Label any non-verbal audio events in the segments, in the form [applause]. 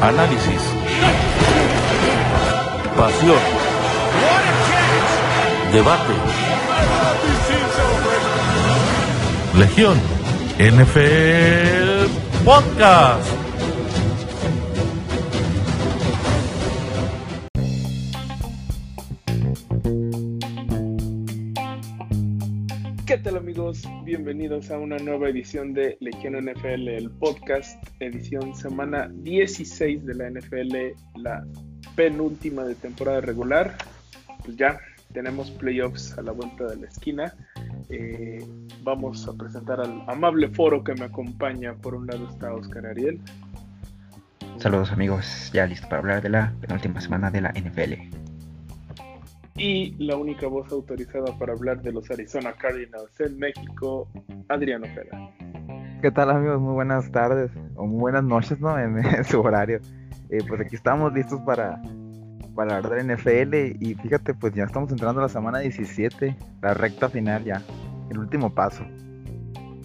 análisis, pasión, debate. Legión NFL Podcast. Bienvenidos a una nueva edición de Legión NFL, el podcast, edición semana 16 de la NFL, la penúltima de temporada regular. Pues ya tenemos playoffs a la vuelta de la esquina. Eh, vamos a presentar al amable foro que me acompaña. Por un lado está Oscar Ariel. Saludos amigos, ya listo para hablar de la penúltima semana de la NFL y la única voz autorizada para hablar de los Arizona Cardinals en México, Adriano Ojeda. ¿Qué tal amigos? Muy buenas tardes o muy buenas noches, ¿no? En, su horario. Eh, pues aquí estamos listos para, para hablar de NFL y fíjate, pues ya estamos entrando a la semana 17, la recta final ya, el último paso.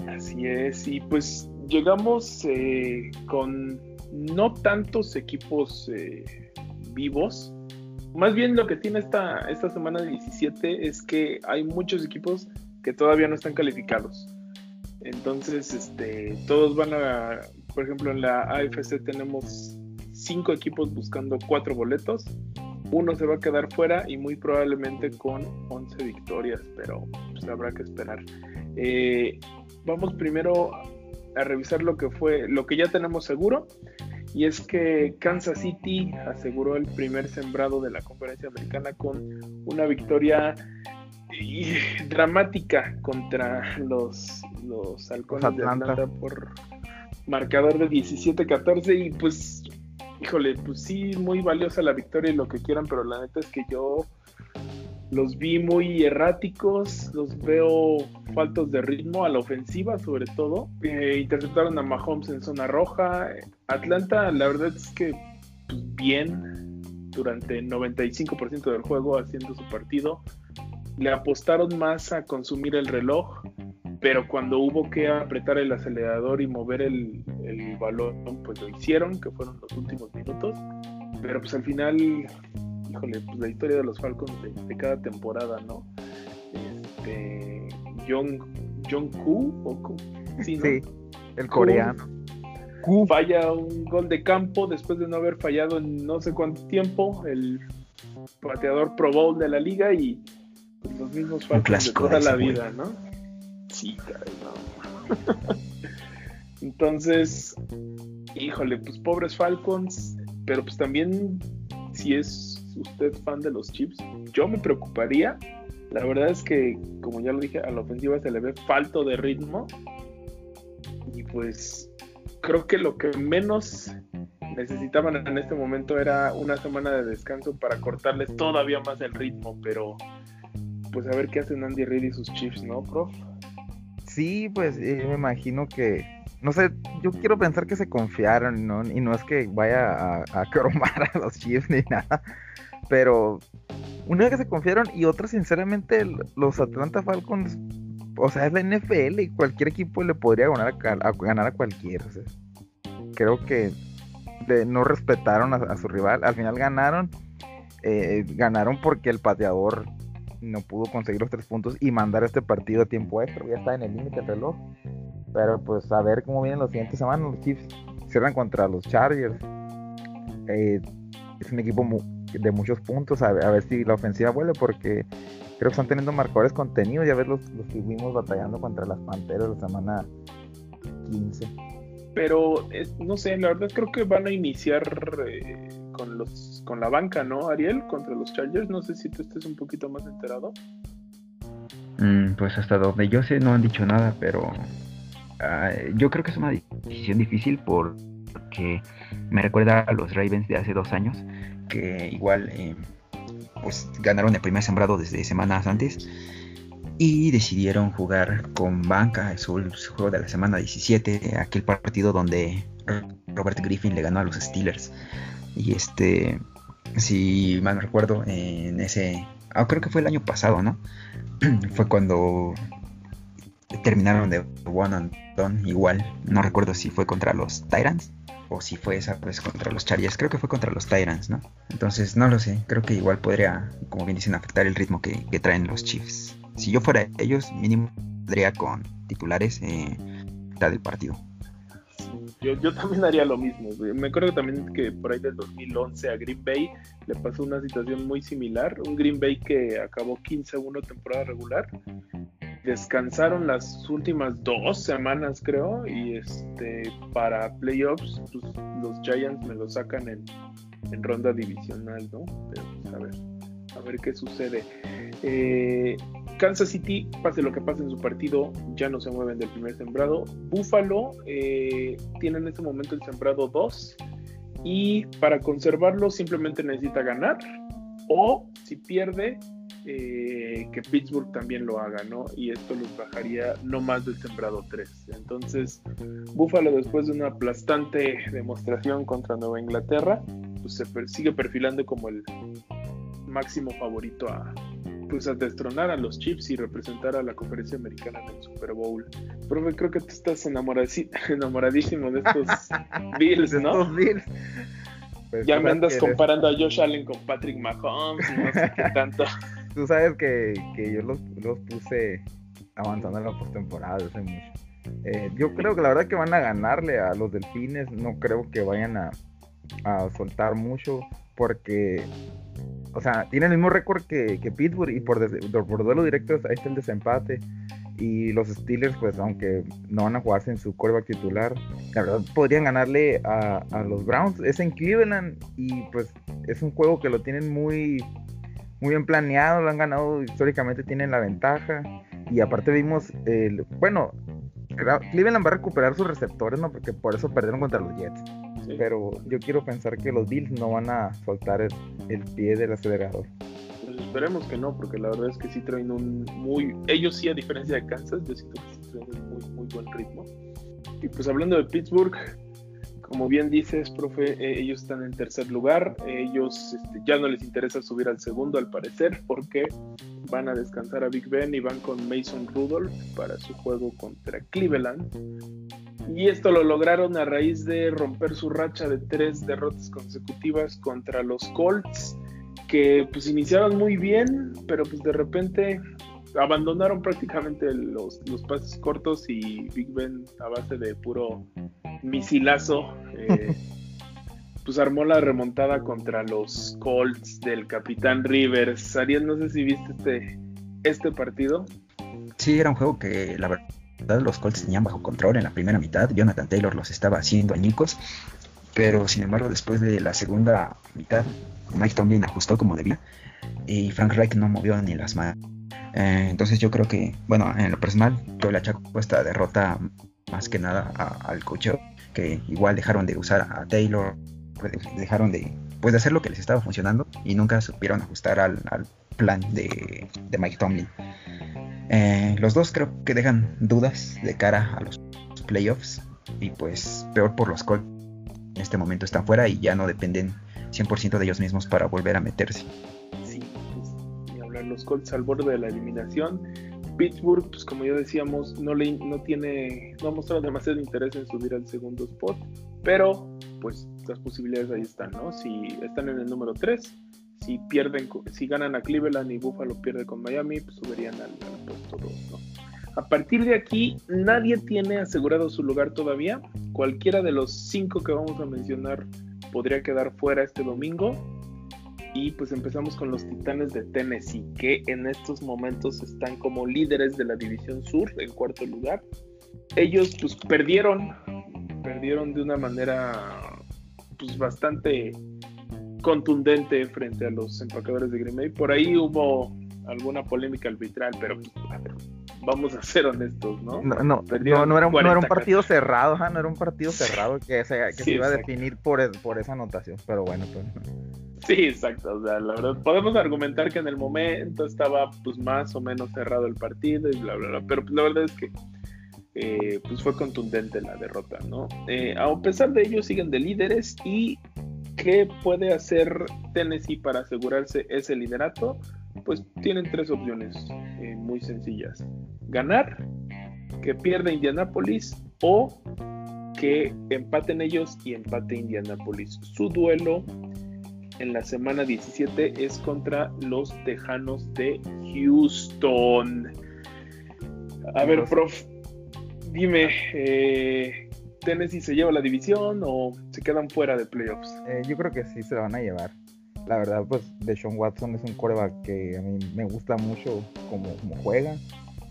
Así es, y pues llegamos eh, con no tantos equipos eh, vivos, más bien lo que tiene esta, esta semana 17 es que hay muchos equipos que todavía no están calificados. Entonces, este, todos van a, por ejemplo, en la AFC tenemos cinco equipos buscando cuatro boletos. Uno se va a quedar fuera y muy probablemente con 11 victorias, pero pues, habrá que esperar. Eh, vamos primero a revisar lo que fue, lo que ya tenemos seguro y es que Kansas City aseguró el primer sembrado de la conferencia americana con una victoria dramática contra los, los halcones de Atlanta por marcador de 17-14 y pues híjole, pues sí, muy valiosa la victoria y lo que quieran, pero la neta es que yo los vi muy erráticos, los veo faltos de ritmo a la ofensiva sobre todo. Eh, interceptaron a Mahomes en zona roja. Atlanta, la verdad es que pues, bien durante el 95% del juego haciendo su partido. Le apostaron más a consumir el reloj, pero cuando hubo que apretar el acelerador y mover el, el balón, pues lo hicieron, que fueron los últimos minutos. Pero pues al final híjole, pues la historia de los Falcons de, cada temporada, ¿no? Este, John, John Koo, o sí, el coreano. Falla un gol de campo después de no haber fallado en no sé cuánto tiempo, el pateador Pro Bowl de la liga y pues, los mismos Falcons de toda la vida, ¿no? Sí, caray, no. [laughs] Entonces, híjole, pues pobres Falcons, pero pues también si es usted fan de los Chips, yo me preocuparía. La verdad es que, como ya lo dije, a la ofensiva se le ve falto de ritmo. Y pues creo que lo que menos necesitaban en este momento era una semana de descanso para cortarles todavía más el ritmo. Pero pues a ver qué hacen Andy Reid y sus Chiefs, ¿no, prof? Sí, pues eh, me imagino que no sé, yo quiero pensar que se confiaron, ¿no? Y no es que vaya a, a cromar [laughs] a los Chiefs ni nada, pero una vez que se confiaron y otra, sinceramente, los Atlanta Falcons, o sea, es la NFL y cualquier equipo le podría ganar a, ganar a cualquiera. creo que no respetaron a, su rival, al final ganaron, eh, ganaron porque el pateador no pudo conseguir los tres puntos y mandar este partido a tiempo extra, ya está en el límite del reloj. Pero pues a ver cómo vienen los siguientes semanas. Los Chiefs cierran contra los Chargers. Eh, es un equipo de muchos puntos. A, ver si la ofensiva vuelve porque creo que están teniendo marcadores contenidos. Ya ves los, los que fuimos batallando contra las Panteras la semana 15. Pero no sé, la verdad creo que van a iniciar eh, con los con la banca, ¿no, Ariel? Contra los Chargers. No sé si tú estés un poquito más enterado. Mm, pues hasta donde yo sé no han dicho nada, pero Ah, yo creo que es una decisión difícil porque me recuerda a los Ravens de hace dos años, que igual eh, pues ganaron el primer sembrado desde semanas antes y decidieron jugar con banca su, juego de la semana 17, aquel partido donde Robert Griffin le ganó a los Steelers. Y este, si mal no recuerdo, en ese, ah, creo que fue el año pasado, ¿no? [clears throat] fue cuando terminaron de one and done igual. No recuerdo si fue contra los Tyrants o si fue esa vez contra los Chargers, creo que fue contra los Tyrants, ¿no? Entonces no lo sé, creo que igual podría, como bien dicen, afectar el ritmo que, traen los Chiefs. Si yo fuera ellos, mínimo podría con titulares eh, del partido. Yo, yo también haría lo mismo. Me acuerdo también que por ahí del 2011 a Green Bay le pasó una situación muy similar. Un Green Bay que acabó 15-1 temporada regular. Descansaron las últimas dos semanas, creo, y este para playoffs, pues, los Giants me lo sacan en, ronda divisional, ¿no? Pero pues, a ver, a ver qué sucede. Eh, Kansas City, pase lo que pase en su partido, ya no se mueven del primer sembrado. Buffalo eh, tiene en este momento el sembrado 2 y para conservarlo simplemente necesita ganar o si pierde, eh, que Pittsburgh también lo haga, ¿no? Y esto los bajaría no más del sembrado 3. Entonces, Buffalo después de una aplastante demostración contra Nueva Inglaterra, pues se sigue perfilando como el máximo favorito a, pues a destronar a los Chiefs y representar a la conferencia americana en el Super Bowl. Profe, creo que tú estás [laughs] enamoradísimo de estos [laughs] Bills, ¿no? Estos Bills. Pues ya me andas comparando a Josh Allen con Patrick Mahomes y no sé qué tanto. [laughs] Tú sabes que, que yo los, los, puse avanzando en la postemporada hace mucho. Eh, yo creo que la verdad que van a ganarle a los delfines. No creo que vayan a, a soltar mucho porque o sea, tiene el mismo récord que, Pittsburgh y por, por duelo directo ahí está el desempate. Y los Steelers, pues aunque no van a jugarse en su coreback titular, la verdad podrían ganarle a, los Browns. Es en Cleveland y pues es un juego que lo tienen muy, muy bien planeado, lo han ganado históricamente, tienen la ventaja. Y aparte vimos, el, bueno, Cleveland va a recuperar sus receptores, ¿no? Porque por eso perdieron contra los Jets. Pero yo quiero pensar que los Bills no van a soltar el, pie del acelerador. Pues esperemos que no, porque la verdad es que sí traen un muy. Ellos sí, a diferencia de Kansas, yo siento que sí traen un muy, muy buen ritmo. Y pues hablando de Pittsburgh, como bien dices, profe, eh, ellos están en tercer lugar. ellos este, ya no les interesa subir al segundo, al parecer, porque van a descansar a Big Ben y van con Mason Rudolph para su juego contra Cleveland. Y esto lo lograron a raíz de romper su racha de tres derrotas consecutivas contra los Colts, que pues iniciaron muy bien, pero pues de repente abandonaron prácticamente los, los pases cortos y Big Ben a base de puro misilazo, eh, [laughs] pues armó la remontada contra los Colts del Capitán Rivers. Ariel, no sé si viste este, este partido. Sí, era un juego que la verdad los Colts tenían bajo control en la primera mitad. Jonathan Taylor los estaba haciendo añicos. Pero sin embargo, después de la segunda mitad, Mike Tomlin ajustó como debía. Y Frank Reich no movió ni las manos. Eh, entonces yo creo que, bueno, en lo personal, yo le achaco esta derrota más que nada al coach que igual dejaron de usar a Taylor, dejaron de, pues, de hacer lo que les estaba funcionando y nunca supieron ajustar al, plan de, Mike Tomlin. Eh, los dos creo que dejan dudas de cara a los playoffs y pues peor por los Colts. En este momento están fuera y ya no dependen 100% de ellos mismos para volver a meterse. Los Colts al borde de la eliminación Pittsburgh, pues como ya decíamos, no, le, no tiene, no ha mostrado demasiado interés en subir al segundo spot, pero pues las posibilidades ahí están, ¿no? Si están en el número 3, si pierden, si ganan a Cleveland y Buffalo pierde con Miami, pues subirían al, puesto 2, ¿no? A partir de aquí, nadie tiene asegurado su lugar todavía. Cualquiera de los cinco que vamos a mencionar podría quedar fuera este domingo. Y pues empezamos con los Titanes de Tennessee, que en estos momentos están como líderes de la División Sur, en cuarto lugar. Ellos pues perdieron, perdieron de una manera pues bastante contundente frente a los empacadores de Green Bay. Por ahí hubo alguna polémica arbitral, pero pues, vamos a ser honestos, ¿no? No, no, no, era, un, no era, un partido cerrado, no era un partido cerrado que, se, que se iba a definir por, por esa anotación, pero bueno, pues. Sí, exacto. O sea, la verdad, podemos argumentar que en el momento estaba pues más o menos cerrado el partido y bla, bla, bla. Pero pues, la verdad es que eh, pues fue contundente la derrota, ¿no? Eh, a pesar de ello, siguen de líderes y ¿qué puede hacer Tennessee para asegurarse ese liderato? Pues tienen tres opciones eh, muy sencillas. Ganar, que pierda Indianapolis o que empaten ellos y empate Indianapolis. Su duelo en la semana 17 es contra los Tejanos de Houston. A ver, prof, dime, eh, ¿Tennessee se lleva la división o se quedan fuera de playoffs? Eh, yo creo que sí se la van a llevar. La verdad, pues Deshaun Watson es un coreback que a mí me gusta mucho como, como juega.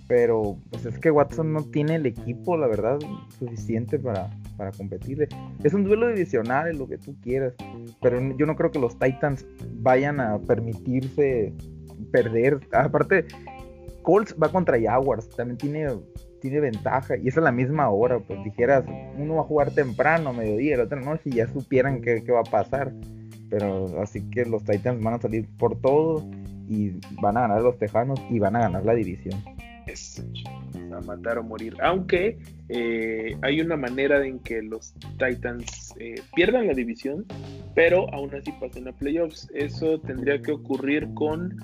Pero pues es que Watson no tiene el equipo, la verdad, suficiente para, para competir. Es un duelo divisional, es lo que tú quieras. Pero yo no creo que los Titans vayan a permitirse perder. Aparte, Colts va contra Jaguars. También tiene, tiene ventaja. Y es a la misma hora. Pues dijeras, uno va a jugar temprano, mediodía, el otro noche, y ya supieran qué, qué va a pasar. Pero así que los Titans van a salir por todo y van a ganar los Tejanos y van a ganar la división matar o morir. Aunque eh, hay una manera en que los Titans eh, pierdan la división, pero aún así pasen a playoffs. Eso tendría que ocurrir con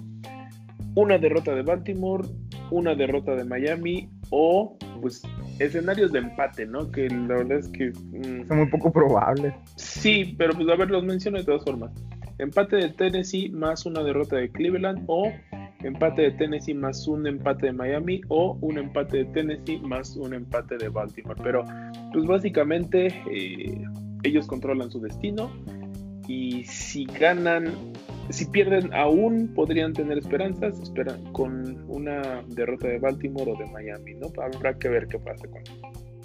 una derrota de Baltimore, una derrota de Miami o pues escenarios de empate, ¿no? Que la verdad es que... Mm, Son muy poco probables. Sí, pero pues a ver, los menciono de todas formas. Empate de Tennessee más una derrota de Cleveland o empate de Tennessee más un empate de Miami o un empate de Tennessee más un empate de Baltimore. Pero pues básicamente eh, ellos controlan su destino y si ganan, si pierden aún podrían tener esperanzas esperan, con una derrota de Baltimore o de Miami, ¿no? Habrá que ver qué pasa con,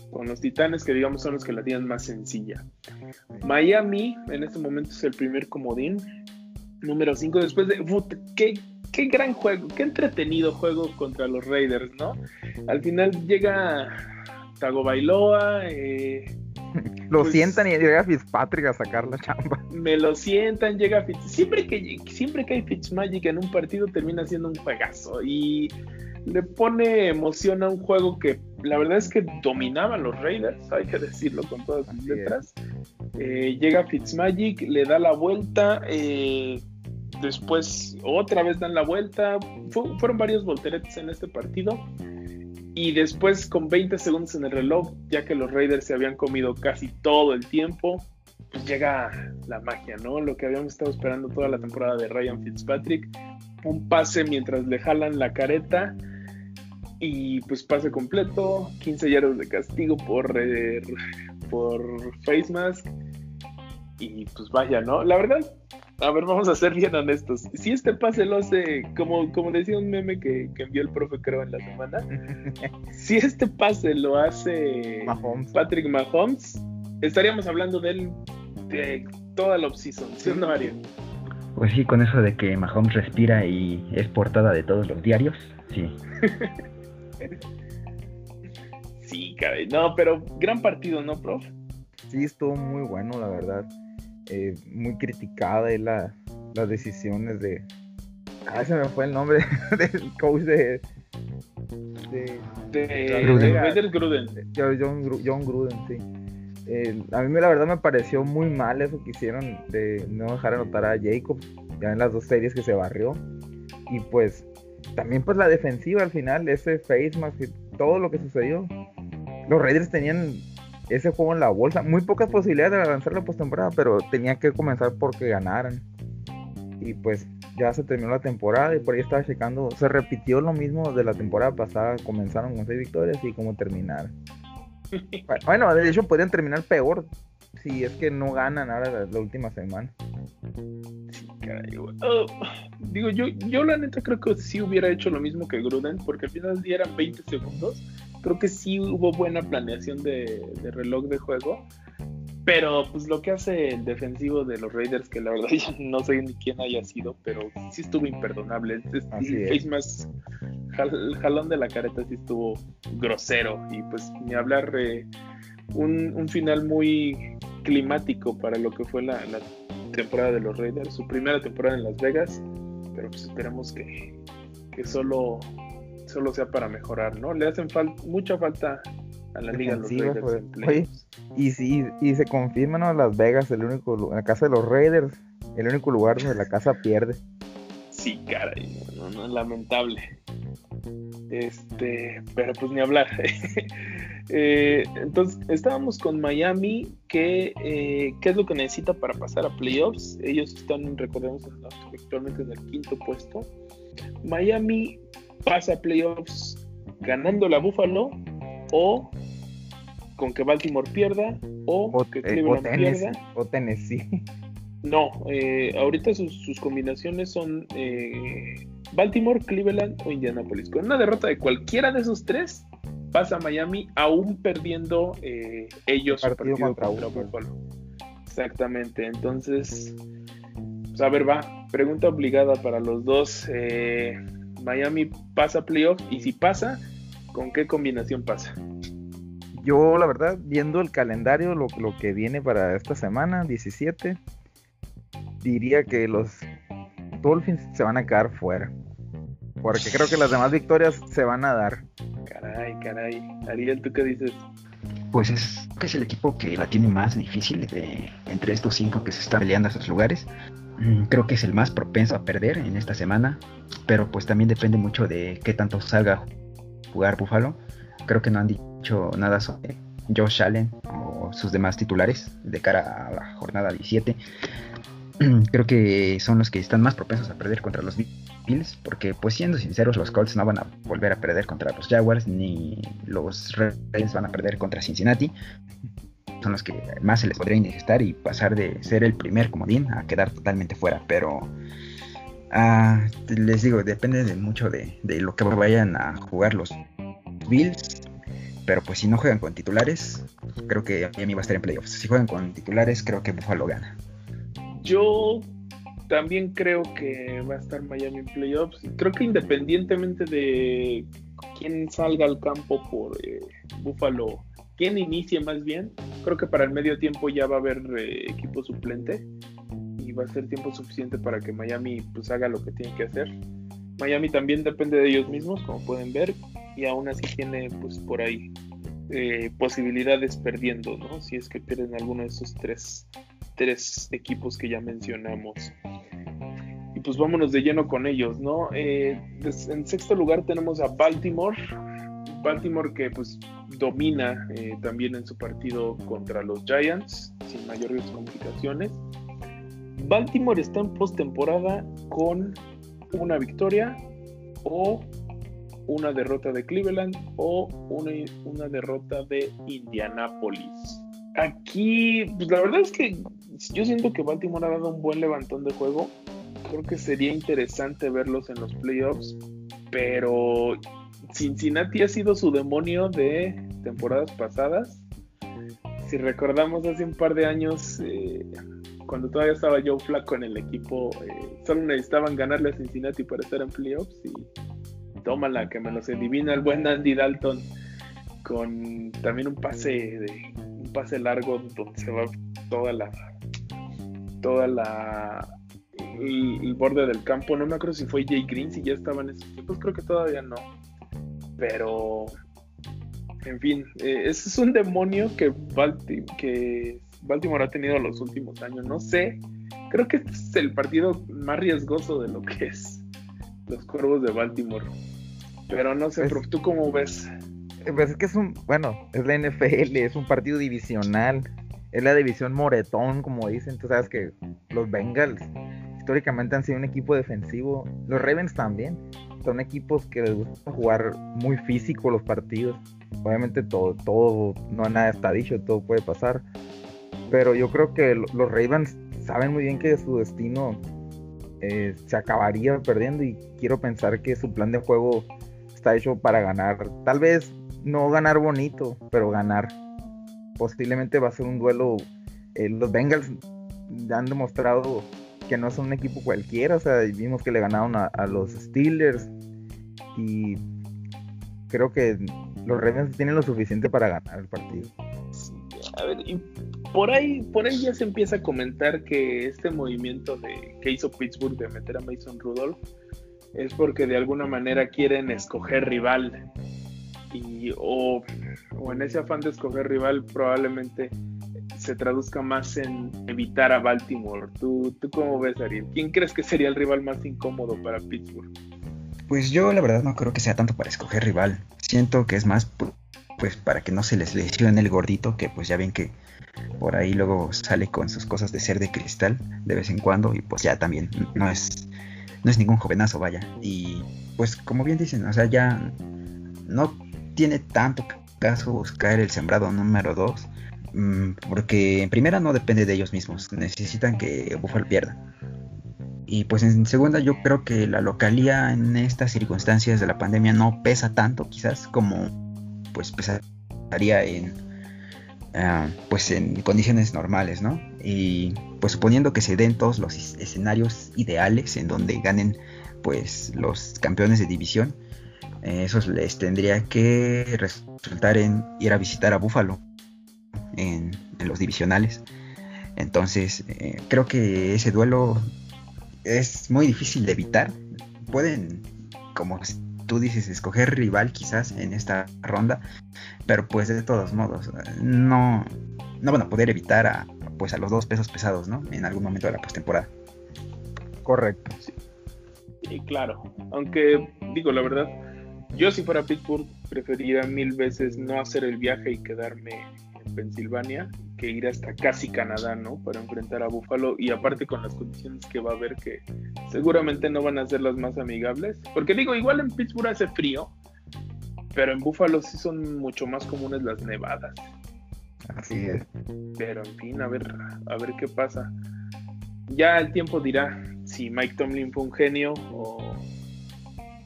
con los Titanes, que digamos son los que la tienen más sencilla. Miami en este momento es el primer comodín. Número 5, después de... ¿qué, qué gran juego, qué entretenido juego contra los Raiders, ¿no? Al final llega Tago Bailoa, eh, lo pues, sientan y llega Fitzpatrick a sacar la chamba. Me lo sientan, llega Fitz. Siempre que, siempre que hay Fitzmagic en un partido termina siendo un juegazo y le pone emoción a un juego que la verdad es que dominaban los Raiders, hay que decirlo con todas sus letras. Eh, llega Fitzmagic, le da la vuelta, eh, después otra vez dan la vuelta. fueron varios volteretes en este partido. Y después, con 20 segundos en el reloj, ya que los Raiders se habían comido casi todo el tiempo, pues llega la magia, ¿no? Lo que habíamos estado esperando toda la temporada de Ryan Fitzpatrick. Un pase mientras le jalan la careta. Y pues pase completo, 15 yardas de castigo por, eh, por face mask. Y pues vaya, ¿no? La verdad, a ver, vamos a ser bien honestos. Si este pase lo hace, como, como decía un meme que, envió el profe, creo, en la semana, [laughs] si este pase lo hace Patrick Mahomes, estaríamos hablando de él de toda la offseason, ¿sí o no, Mario? Pues sí, con eso de que Mahomes respira y es portada de todos los diarios, sí. [laughs] sí, caray. No, pero gran partido, ¿no, prof? Sí, estuvo muy bueno, la verdad. Eh, muy criticada y la, las decisiones de... Ah, se me fue el nombre [laughs] del coach de... De, de, Gruden. Gruden. John, John, Gruden, sí. Eh, a mí la verdad me pareció muy mal eso que hicieron de no dejar anotar a Jacob ya en las dos series que se barrió. Y pues también pues la defensiva al final, ese face más que todo lo que sucedió. Los Raiders tenían ese juego en la bolsa. Muy pocas posibilidades de avanzar la postemporada, pero tenía que comenzar porque ganaran. Y pues ya se terminó la temporada y por ahí estaba checando. Se repitió lo mismo de la temporada pasada. Comenzaron con seis victorias y como terminaron. [laughs] bueno, de hecho podrían terminar peor si es que no ganan ahora la, última semana. Oh, digo, yo, yo la neta creo que sí hubiera hecho lo mismo que Gruden, porque al final del día eran 20 segundos creo que sí hubo buena planeación de, reloj de juego. Pero pues lo que hace el defensivo de los Raiders, que la verdad [laughs] ya no sé ni quién haya sido, pero sí estuvo imperdonable. el más jalón de la careta sí estuvo grosero. Y pues ni hablar de un, final muy climático para lo que fue la, temporada de los Raiders, su primera temporada en Las Vegas. Pero pues esperamos que, que solo solo sea para mejorar, ¿no? Le hacen falta mucha falta a la liga los Raiders. Pues. y si y se confirma, ¿no? Las Vegas, el único la casa de los Raiders, el único lugar donde la casa pierde. Sí, caray, no, no, lamentable. Este, pero pues ni hablar. [laughs] Eh, entonces, estábamos con Miami, que eh, ¿qué es lo que necesita para pasar a playoffs? Ellos están, recordemos, actualmente en el quinto puesto. Miami pasa a playoffs ganando la Buffalo o con que Baltimore pierda o, que eh, Cleveland pierda. O Tennessee. No, ahorita sus, sus, combinaciones son Baltimore, Cleveland o Indianapolis. Con una derrota de cualquiera de esos tres, pasa a Miami, aún perdiendo eh, ellos partido, partido contra, Buffalo. Exactamente, entonces, pues, a ver, va. Pregunta obligada para los dos. Eh, Miami pasa a playoff y si pasa, ¿con qué combinación pasa? Yo, la verdad, viendo el calendario, lo, lo que viene para esta semana, 17, diría que los Dolphins se van a quedar fuera. Porque creo que las demás victorias se van a dar. Caray, caray. Ariel, ¿tú qué dices? Pues es, es el equipo que la tiene más difícil de, entre estos cinco que se están peleando a esos lugares. Mm, creo que es el más propenso a perder en esta semana, pero pues también depende mucho de qué tanto salga jugar Buffalo. Creo que no han dicho nada sobre Josh Allen o sus demás titulares de cara a la jornada 17. [clears throat] creo que son los que están más propensos a perder contra los Bills, porque pues siendo sinceros, los Colts no van a volver a perder contra los Jaguars, ni los Ravens van a perder contra Cincinnati. Son los que más se les podría indigestar y pasar de ser el primer comodín a quedar totalmente fuera. Pero ah, les digo, depende de mucho de, lo que vayan a jugar los Bills. Pero pues si no juegan con titulares, creo que mí va a estar en playoffs. Si juegan con titulares, creo que Buffalo gana. Yo también creo que va a estar Miami en playoffs. Creo que independientemente de quién salga al campo por eh, Buffalo, quién inicie más bien, creo que para el medio tiempo ya va a haber eh, equipo suplente y va a ser tiempo suficiente para que Miami pues haga lo que tiene que hacer. Miami también depende de ellos mismos, como pueden ver, y aún así tiene pues por ahí eh, posibilidades perdiendo, ¿no? Si es que pierden alguno de esos tres tres equipos que ya mencionamos. Y pues vámonos de lleno con ellos, ¿no? Eh, en sexto lugar tenemos a Baltimore. Baltimore que pues domina eh, también en su partido contra los Giants sin mayores complicaciones. Baltimore está en postemporada con una victoria o una derrota de Cleveland o una, una derrota de Indianapolis. Aquí, pues la verdad es que yo siento que Baltimore ha dado un buen levantón de juego. Creo que sería interesante verlos en los playoffs, pero Cincinnati ha sido su demonio de temporadas pasadas. Si recordamos hace un par de años, eh, cuando todavía estaba Joe Flaco en el equipo, eh, solo necesitaban ganarle a Cincinnati para estar en playoffs y tómala, que me los adivina el buen Andy Dalton con también un pase de un pase largo donde se va toda la toda la el, borde del campo. No me acuerdo si fue Jay Green, si ya estaba en esos tiempos, creo que todavía no. Pero, en fin, eh, ese es un demonio que, que Baltimore ha tenido los últimos años. No sé, creo que este es el partido más riesgoso de lo que es los Cuervos de Baltimore. Pero no sé, ¿tú cómo ves? Pues es que es un, bueno, es la NFL, es un partido divisional es la división moretón, como dicen. Tú sabes que los Bengals históricamente han sido un equipo defensivo. Los Ravens también. Son equipos que les gusta jugar muy físico los partidos. Obviamente todo, todo, no nada está dicho, todo puede pasar. Pero yo creo que los Ravens saben muy bien que su destino eh, se acabaría perdiendo y quiero pensar que su plan de juego está hecho para ganar. Tal vez no ganar bonito, pero ganar posiblemente va a ser un duelo. Eh, los Bengals han demostrado que no son un equipo cualquiera, o sea, vimos que le ganaron a, los Steelers y creo que los Ravens tienen lo suficiente para ganar el partido. A ver, y por ahí, por ahí ya se empieza a comentar que este movimiento de que hizo Pittsburgh de meter a Mason Rudolph es porque de alguna manera quieren escoger rival y o, en ese afán de escoger rival probablemente se traduzca más en evitar a Baltimore. ¿Tú, ¿Tú cómo ves, Ariel? ¿Quién crees que sería el rival más incómodo para Pittsburgh? Pues yo la verdad no creo que sea tanto para escoger rival. Siento que es más pues para que no se les lesione el gordito, que pues ya ven que por ahí luego sale con sus cosas de ser de cristal de vez en cuando y pues ya también no es no es ningún jovenazo, vaya. Y pues como bien dicen, o sea, ya no tiene tanto caso buscar el sembrado número 2 mm, porque en primera no depende de ellos mismos, necesitan que Buffalo pierda. Y pues en segunda yo creo que la localía en estas circunstancias de la pandemia no pesa tanto quizás como pues pesaría en ah, pues en condiciones normales, ¿no? Y pues suponiendo que se den todos los escenarios ideales en donde ganen pues los campeones de división, eh, eso les tendría que resultar en ir a visitar a Buffalo en, los divisionales. Entonces, eh, creo que ese duelo es muy difícil de evitar. Pueden, como tú dices, escoger rival quizás en esta ronda, pero pues de todos modos, no, no van a poder evitar a, pues a los dos pesos pesados, ¿no? En algún momento de la postemporada. Correcto. Sí. claro, aunque digo la verdad, yo si fuera Pittsburgh preferiría mil veces no hacer el viaje y quedarme Pensilvania que ir hasta casi Canadá, ¿no? Para enfrentar a Buffalo y aparte con las condiciones que va a haber que seguramente no van a ser las más amigables. Porque digo, igual en Pittsburgh hace frío, pero en Buffalo sí son mucho más comunes las nevadas. Así es. Pero en fin, a ver, a ver qué pasa. Ya el tiempo dirá si Mike Tomlin fue un genio o,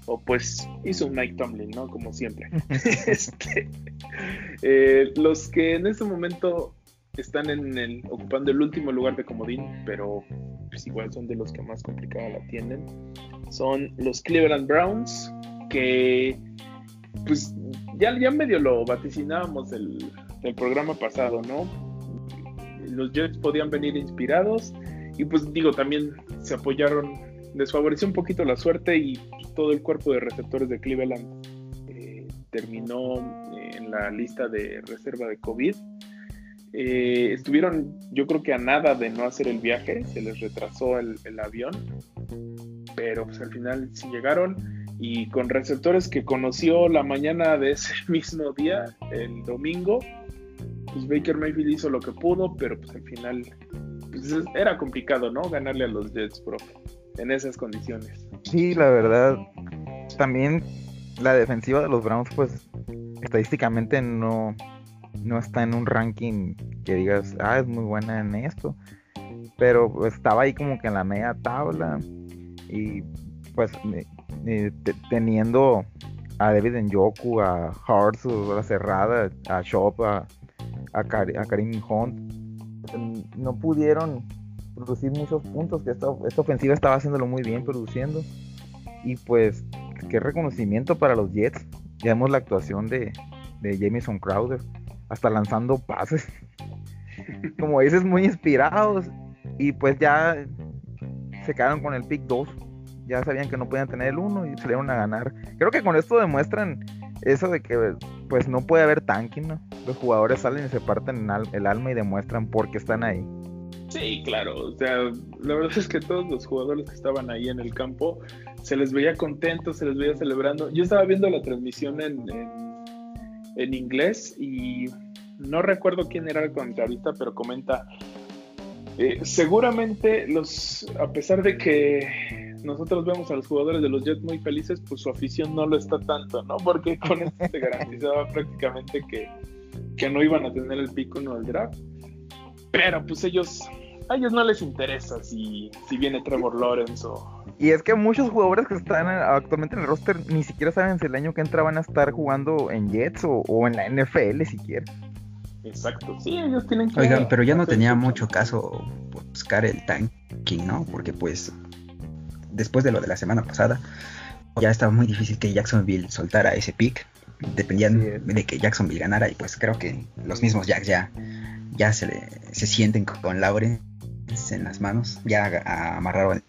o pues hizo un Mike Tomlin, ¿no? Como siempre. [laughs] [laughs] este, eh, los que en este momento están en el, ocupando el último lugar de comodín, pero pues igual son de los que más complicada la tienen, son los Cleveland Browns, que pues ya, ya medio lo vaticinábamos el, el programa pasado, ¿no? Los Jets podían venir inspirados y pues digo, también se apoyaron, les favoreció un poquito la suerte y todo el cuerpo de receptores de Cleveland eh, terminó en la lista de reserva de COVID. Eh, estuvieron, yo creo que a nada de no hacer el viaje, se les retrasó el, avión, pero pues al final sí llegaron y con receptores que conoció la mañana de ese [laughs] mismo día, el domingo, pues Baker Mayfield hizo lo que pudo, pero pues al final pues era complicado, ¿no? Ganarle a los Jets, Pro, en esas condiciones. Sí, la verdad, también la defensiva de los Browns, pues estadísticamente no, no está en un ranking que digas, ah, es muy buena en esto, pero estaba ahí como que en la media tabla y pues teniendo a David Njoku, a Hart, a cerrada, a Shop, a, a, Karim Hunt, no pudieron producir muchos puntos, que esta, ofensiva estaba haciéndolo muy bien produciendo. Y pues, qué reconocimiento para los Jets. Ya vemos la actuación de, de Jameson Crowder, hasta lanzando pases. [laughs] Como dices, muy inspirados. Y pues ya se quedaron con el pick 2. Ya sabían que no podían tener el 1 y salieron a ganar. Creo que con esto demuestran eso de que pues no puede haber tanking, ¿no? Los jugadores salen y se parten el alma y demuestran por qué están ahí. Sí, claro, o sea, la verdad es que todos los jugadores que estaban ahí en el campo se les veía contentos, se les veía celebrando. Yo estaba viendo la transmisión en, en, inglés y no recuerdo quién era el comentarista, pero comenta, eh, seguramente los, a pesar de que nosotros vemos a los jugadores de los Jets muy felices, pues su afición no lo está tanto, ¿no? Porque con esto se garantizaba [laughs] prácticamente que, que no iban a tener el pico no del draft. Pero pues ellos, a ellos no les interesa si, si viene Trevor Lawrence o... Y es que muchos jugadores que están actualmente en el roster ni siquiera saben si el año que entra van a estar jugando en Jets o, o en la NFL siquiera. Exacto, sí, ellos tienen que... Oigan, pero ya no tenía mucho caso buscar el tanking, ¿no? Porque pues después de lo de la semana pasada, ya estaba muy difícil que Jacksonville soltara ese pick. Dependían de que Jacksonville ganara y pues creo que los mismos Jacks ya, ya se, se sienten con Lawrence en las manos, ya amarraron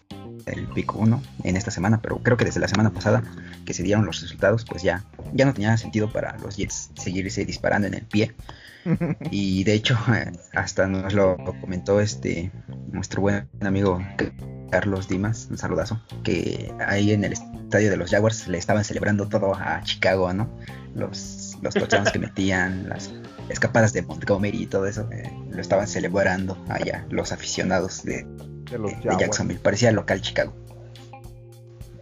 el pick 1 en esta semana, pero creo que desde la semana pasada que se dieron los resultados, pues ya, ya no tenía sentido para los Jets seguirse disparando en el pie. [laughs] Y de hecho, hasta nos lo comentó este nuestro buen amigo Carlos Dimas, un saludazo, que ahí en el estadio de los Jaguars le estaban celebrando todo a Chicago, ¿no? Los, los que metían, las escapadas de Montgomery y todo eso, eh, lo estaban celebrando allá los aficionados de, Jacksonville. Parecía local Chicago.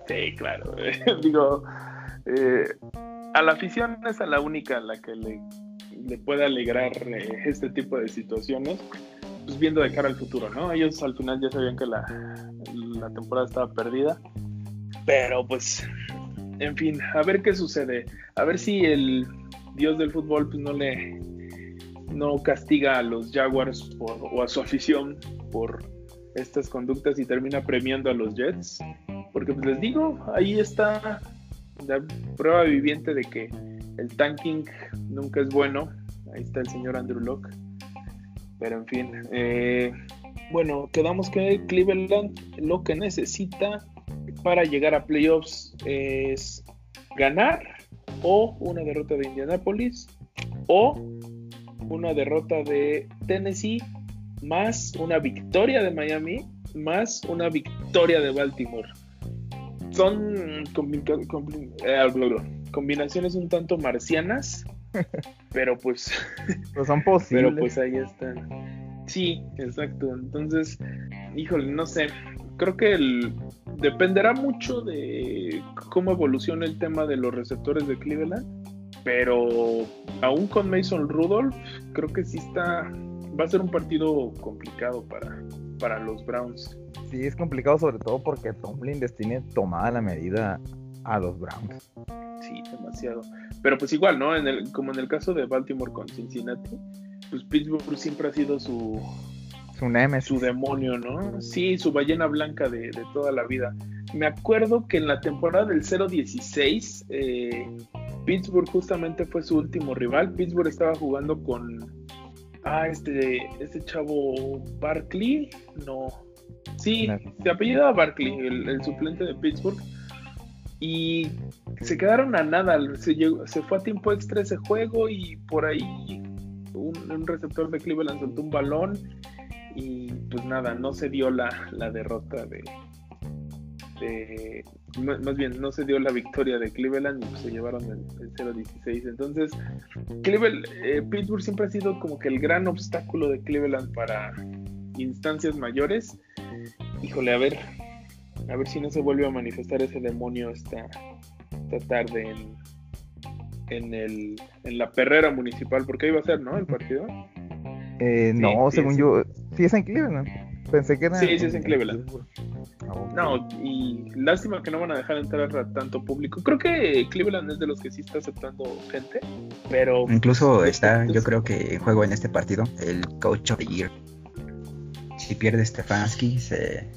Sí, claro. [laughs] Digo, eh, a la afición es a la única a la que le, le puede alegrar eh, este tipo de situaciones, pues viendo de cara al futuro, ¿no? Ellos al final ya sabían que la, la temporada estaba perdida, pero pues, en fin, a ver qué sucede, a ver si el dios del fútbol pues no le no castiga a los Jaguars o a su [laughs] afición por estas conductas y termina premiando a los Jets. Porque pues les digo, ahí está la prueba viviente de que el tanking nunca es bueno. Ahí está el señor Andrew Locke. Pero en fin, eh, bueno, quedamos que Cleveland lo que necesita para llegar a playoffs es ganar o una derrota de Indianapolis o una derrota de Tennessee, más una victoria de Miami, más una victoria de Baltimore. Son eh, combinaciones un tanto marcianas, [laughs] pero pues, [laughs] pues son posibles. Pero pues ahí están. Sí, exacto. Entonces, híjole, no sé. Creo que el, dependerá mucho de cómo evoluciona el tema de los receptores de Cleveland pero aún con Mason Rudolph, creo que sí está. Va a ser un partido complicado para, para los Browns. Sí, es complicado, sobre todo porque Tomlin les tiene tomada la medida a los Browns. Sí, demasiado. Pero pues igual, ¿no? En el, como en el caso de Baltimore con Cincinnati, pues Pittsburgh siempre ha sido su. Su. Su demonio, ¿no? Sí, su ballena blanca de, de toda la vida. Me acuerdo que en la temporada del 0-16, eh, Pittsburgh justamente fue su último rival. Pittsburgh estaba jugando con. Ah, este, este chavo Barkley. No. Sí, se apellidaba Barkley, el, suplente de Pittsburgh. Y se quedaron a nada. Se, se fue a tiempo extra ese juego y por ahí un, receptor de Cleveland soltó un balón. Y pues nada, no se dio la, la derrota de, de, más bien no se dio la victoria de Cleveland y se llevaron el, 0-16. Entonces, Cleveland, eh, Pittsburgh siempre ha sido como que el gran obstáculo de Cleveland para instancias mayores. Híjole, a ver, a ver si no se vuelve a manifestar ese demonio esta, esta tarde en, en, el, en la perrera municipal, porque ahí va a ser, ¿no? El partido. Eh, no, según yo, sí es en Cleveland. Pensé que era. Sí, sí es en Cleveland. No, y lástima que no van a dejar entrar a tanto público. Creo que Cleveland es de los que sí está aceptando gente, pero... Incluso está, yo creo que en juego en este partido, el coach of the year. Si pierde Stefanski, se...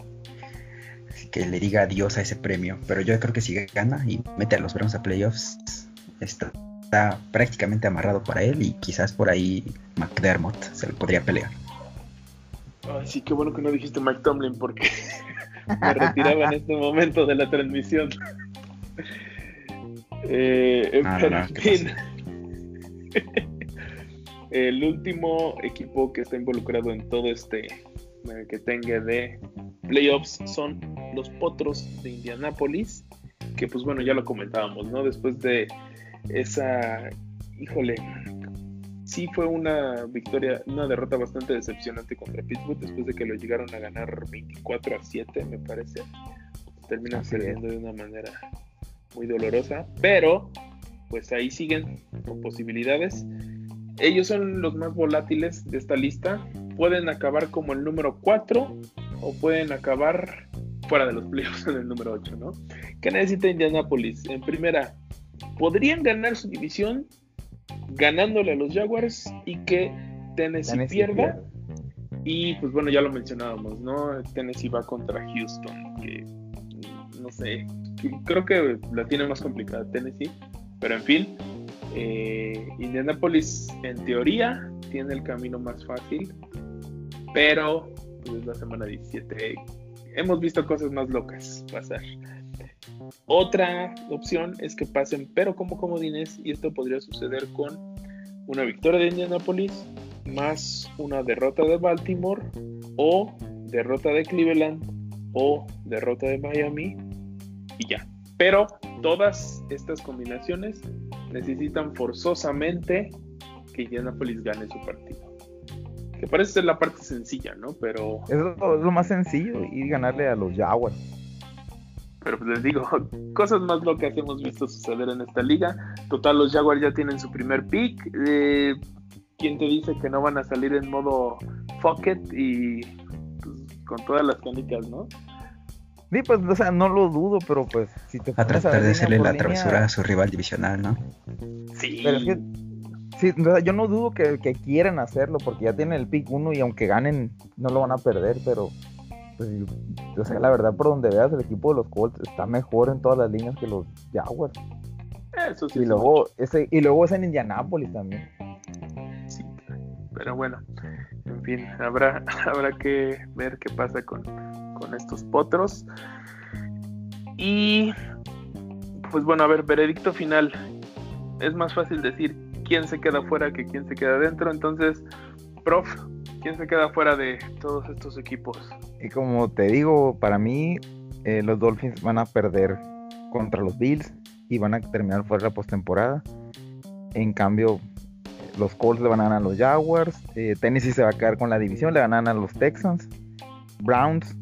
que le diga adiós a ese premio. Pero yo creo que si gana y mete a los Browns a playoffs, está, está prácticamente amarrado para él y quizás por ahí McDermott se lo podría pelear. Ay, sí, qué bueno que no dijiste Mike Tomlin porque [laughs] me retiraba en este momento de la transmisión. [laughs] eh, [laughs] el último equipo que está involucrado en todo este eh, que tenga de playoffs son los Potros de Indianápolis, que pues bueno, ya lo comentábamos, ¿no? Después de esa, híjole, sí fue una victoria, una derrota bastante decepcionante contra Pittsburgh después de que lo llegaron a ganar 24 a 7, me parece. Terminan perdiendo de una manera muy dolorosa, pero pues ahí siguen con posibilidades. Ellos son los más volátiles de esta lista. Pueden acabar como el número 4 o pueden acabar fuera de los playoffs en el número 8, ¿no? ¿Qué necesita Indianapolis? En primera, podrían ganar su división ganándole a los Jaguars y que Tennessee, pierda. Y pues bueno, ya lo mencionábamos, ¿no? Tennessee va contra Houston, que no sé, creo que la tiene más complicada Tennessee, pero en fin, eh, Indianapolis en teoría tiene el camino más fácil, pero pues es la semana 17. hemos visto cosas más locas pasar. Otra opción es que pasen, pero como comodines, y esto podría suceder con una victoria de Indianapolis, más una derrota de Baltimore, o derrota de Cleveland, o derrota de Miami, y ya. Pero todas estas combinaciones necesitan forzosamente que Indianapolis gane su partido. Que parece ser la parte sencilla, ¿no? Pero. Es lo, más sencillo, ir ganarle a los Jaguars. Pero pues les digo, [laughs] cosas más locas hemos visto suceder en esta liga. Total, los Jaguars ya tienen su primer pick. Eh, ¿Quién te dice que no van a salir en modo fuck y pues, con todas las canicas, no? Sí, pues, o sea, no lo dudo, pero pues, si te A tratar de hacerle la travesura a su rival divisional, ¿no? Sí. Pero es que Sí, yo no dudo que, que, quieran hacerlo porque ya tienen el pick 1 y aunque ganen no lo van a perder, pero pues, o sea, la verdad por donde veas el equipo de los Colts está mejor en todas las líneas que los Jaguars. Eso sí. Y luego ese y luego es en Indianapolis también. Sí, pero bueno, en fin, habrá [laughs] habrá que ver qué pasa con, con estos potros. Y pues bueno, a ver, veredicto final. Es más fácil decir quién se queda fuera que quién se queda dentro. Entonces, prof, ¿quién se queda fuera de todos estos equipos? Y como te digo, para mí eh, los Dolphins van a perder contra los Bills y van a terminar fuera la postemporada. En cambio, los Colts le van a ganar a los Jaguars. Eh, Tennessee se va a quedar con la división, le van a los Texans. Browns.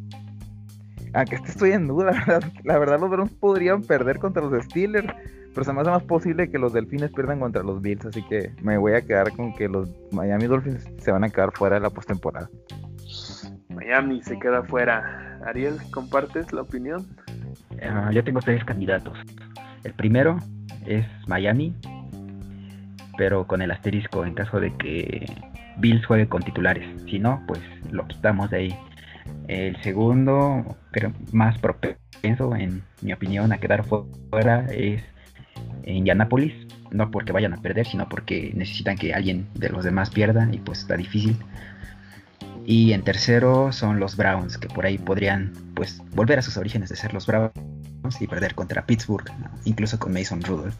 Aunque estoy en duda, [laughs] la verdad los Browns podrían perder contra los Steelers pero se me hace más posible que los Delfines pierdan contra los Bills, así que me voy a quedar con que los Miami Dolphins se van a quedar fuera de la postemporada. Miami se queda fuera. Ariel, ¿compartes la opinión? Ah, yo tengo tres candidatos. El primero es Miami, pero con el asterisco en caso de que Bills juegue con titulares. Si no, pues lo quitamos de ahí. El segundo, pero más propenso, en mi opinión, a quedar fuera es en no porque vayan a perder, sino porque necesitan que alguien de los demás pierda y pues está difícil. Y en tercero son los Browns, que por ahí podrían pues volver a sus orígenes de ser los Browns y perder contra Pittsburgh, incluso con Mason Rudolph.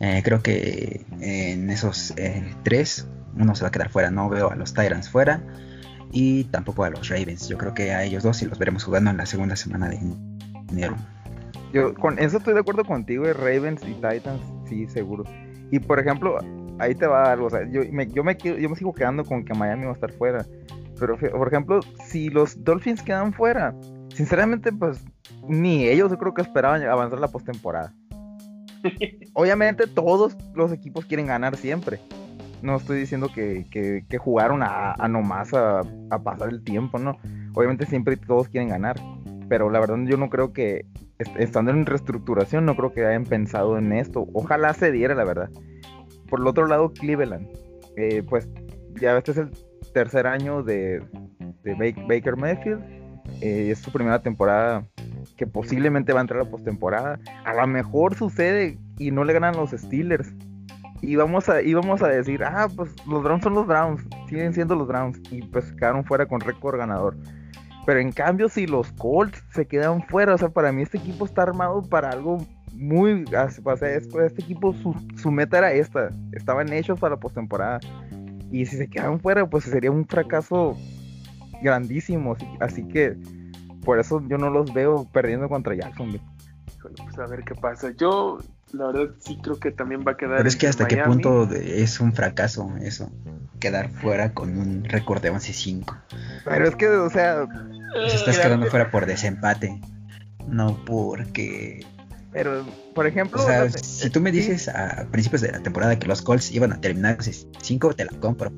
Eh, creo que en esos eh, tres uno se va a quedar fuera, no veo a los Tyrants fuera y tampoco a los Ravens. Yo creo que a ellos dos sí los veremos jugando en la segunda semana de enero. Yo con eso estoy de acuerdo contigo, de Ravens y Titans, sí, seguro. Y por ejemplo, ahí te va algo, o sea, yo me, yo me, yo me sigo quedando con que Miami va a estar fuera. Pero, por ejemplo, si los Dolphins quedan fuera, sinceramente, pues ni ellos yo creo que esperaban avanzar la postemporada. [laughs] Obviamente todos los equipos quieren ganar siempre. No estoy diciendo que, que, jugaron a, a nomás a, a, pasar el tiempo, ¿no? Obviamente siempre todos quieren ganar. Pero la verdad yo no creo que estando en reestructuración, no creo que hayan pensado en esto. Ojalá se diera, la verdad. Por el otro lado, Cleveland. Eh, pues ya este es el tercer año de, Baker Mayfield. Eh, es su primera temporada que posiblemente va a entrar a la postemporada. A lo mejor sucede y no le ganan los Steelers. Y vamos a, y vamos a decir, ah, pues los Browns son los Browns, siguen siendo los Browns. Y pues quedaron fuera con récord ganador. Pero en cambio, si los Colts se quedan fuera, o sea, para mí este equipo está armado para algo muy. O sea, este equipo, su, meta era esta. Estaban hechos para la postemporada. Y si se quedan fuera, pues sería un fracaso grandísimo. Así, que por eso yo no los veo perdiendo contra Jacksonville. Pues a ver qué pasa. Yo, la verdad, sí creo que también va a quedar. Pero es que hasta qué punto es un fracaso eso quedar fuera con un récord de 11-5. Pero es que, o sea... Pues estás quedando fuera por desempate, no porque... Pero, por ejemplo... O sea, si tú me dices a principios de la temporada que los Colts iban a terminar 5, te la compro.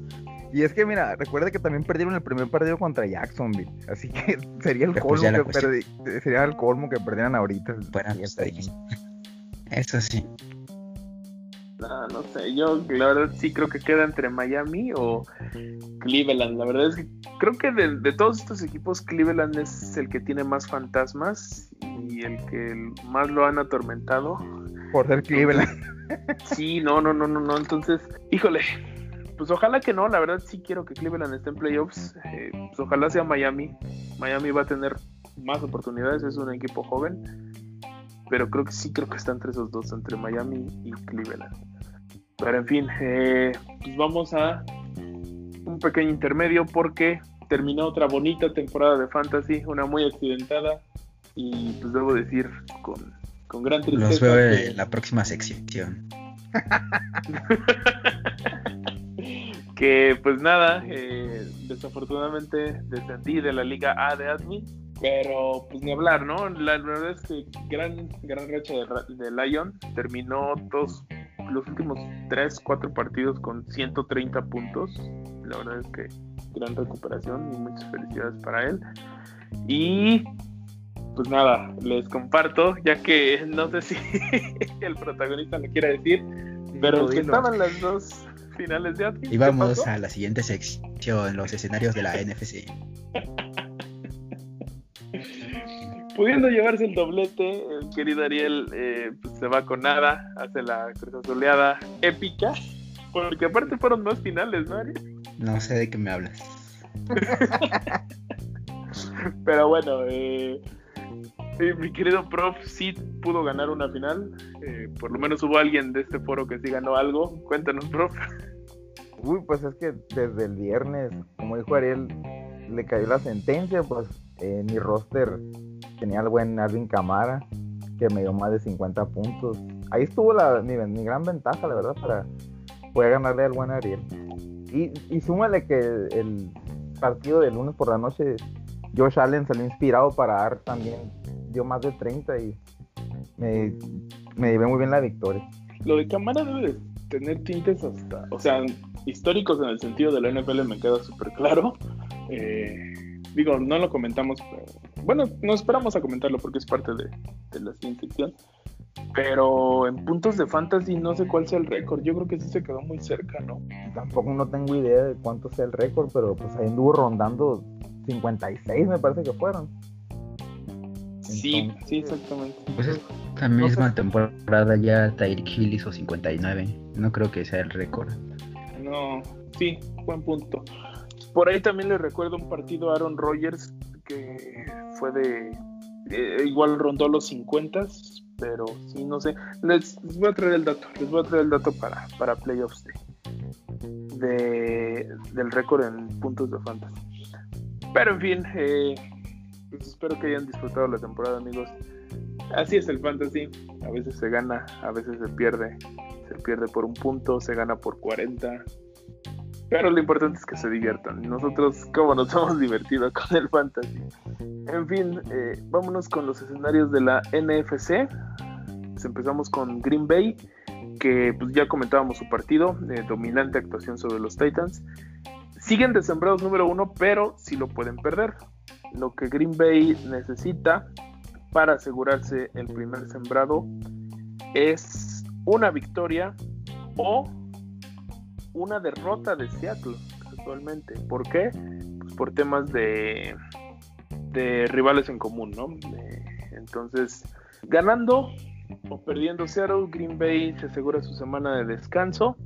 Y es que, mira, recuerda que también perdieron el primer partido contra Jacksonville. Así que [laughs] sería el, pues colmo, que, sería el colmo que perdieran ahorita. Bueno, Eso sí. No, no sé, yo la verdad sí creo que queda entre Miami o Cleveland. La verdad es que creo que de, todos estos equipos Cleveland es el que tiene más fantasmas y el que más lo han atormentado. Por ser Cleveland. Sí, no, no, no, no, no. Entonces, híjole, pues ojalá que no, la verdad sí quiero que Cleveland esté en playoffs. Eh, pues ojalá sea Miami. Miami va a tener más oportunidades, es un equipo joven, pero creo que sí, creo que está entre esos dos, entre Miami y Cleveland. Pero en fin, eh, pues vamos a un pequeño intermedio porque terminó otra bonita temporada de fantasy, una muy accidentada y pues debo decir con, con gran tristeza. Los veo en la próxima sección. [laughs] que pues nada, eh, desafortunadamente descendí de la Liga A de Admin, pero pues ni hablar, ¿no? La, verdad es que gran, gran racha de, de Lion terminó todos los últimos 3, 4 partidos con 130 puntos. La verdad es que gran recuperación y muchas felicidades para él. Y pues nada, les comparto, ya que no sé si [laughs] el protagonista lo quiere decir, pero que estaban las dos finales de Y vamos a la siguiente sección, los escenarios de la NFC. [laughs] Pudiendo llevarse el doblete, el querido Ariel eh, pues se va con nada, hace la cruzazoleada épica, porque aparte fueron dos finales, ¿no, Ariel? No sé de qué me hablas. [laughs] Pero bueno, eh, eh, mi querido prof sí pudo ganar una final. Eh, por lo menos hubo alguien de este foro que sí ganó algo. Cuéntanos, prof. Uy, pues es que desde el viernes, como dijo Ariel, le cayó la sentencia, pues mi roster tenía al buen Alvin Camara, que me dio más de 50 puntos. Ahí estuvo la, mi, mi gran ventaja, la verdad, para poder ganarle al buen Ariel. Y, y súmale que el partido del lunes por la noche, Josh Allen salió inspirado para dar también, dio más de 30 y me, me llevé muy bien la victoria. Lo de Camara debe tener tintes hasta, o sea, históricos en el sentido de la NFL me queda súper claro. Eh, digo, no lo comentamos, bueno, nos esperamos a comentarlo porque es parte de, de la siguiente sección. Pero en puntos de fantasy no sé cuál sea el récord. Yo creo que sí se quedó muy cerca, ¿no? Tampoco no tengo idea de cuánto sea el récord, pero pues ahí anduvo rondando 56, me parece que fueron. Sí, sí, exactamente. Pues esta misma temporada ya Tyreek Hill hizo 59. No creo que sea el récord. No, sí, buen punto. Por ahí también le recuerdo un partido a Aaron Rodgers que fue de. Eh, igual rondó los 50, pero sí, no sé. Les, voy a traer el dato, les voy a traer el dato para, para playoffs de, del récord en puntos de fantasy. Pero en fin, eh, pues espero que hayan disfrutado la temporada, amigos. Así es el fantasy, a veces se gana, a veces se pierde. Se pierde por un punto, se gana por 40. Pero lo importante es que se diviertan. Nosotros, como nos hemos divertido con el fantasy. En fin, eh, vámonos con los escenarios de la NFC. Pues empezamos con Green Bay, que pues, ya comentábamos su partido, eh, dominante actuación sobre los Titans. Siguen de sembrados número uno, pero sí lo pueden perder. Lo que Green Bay necesita para asegurarse el primer sembrado es una victoria o una derrota de Seattle actualmente. ¿Por qué? Pues por temas de de rivales en común, ¿no? entonces, ganando o perdiendo Seattle, Green Bay se asegura su semana de descanso.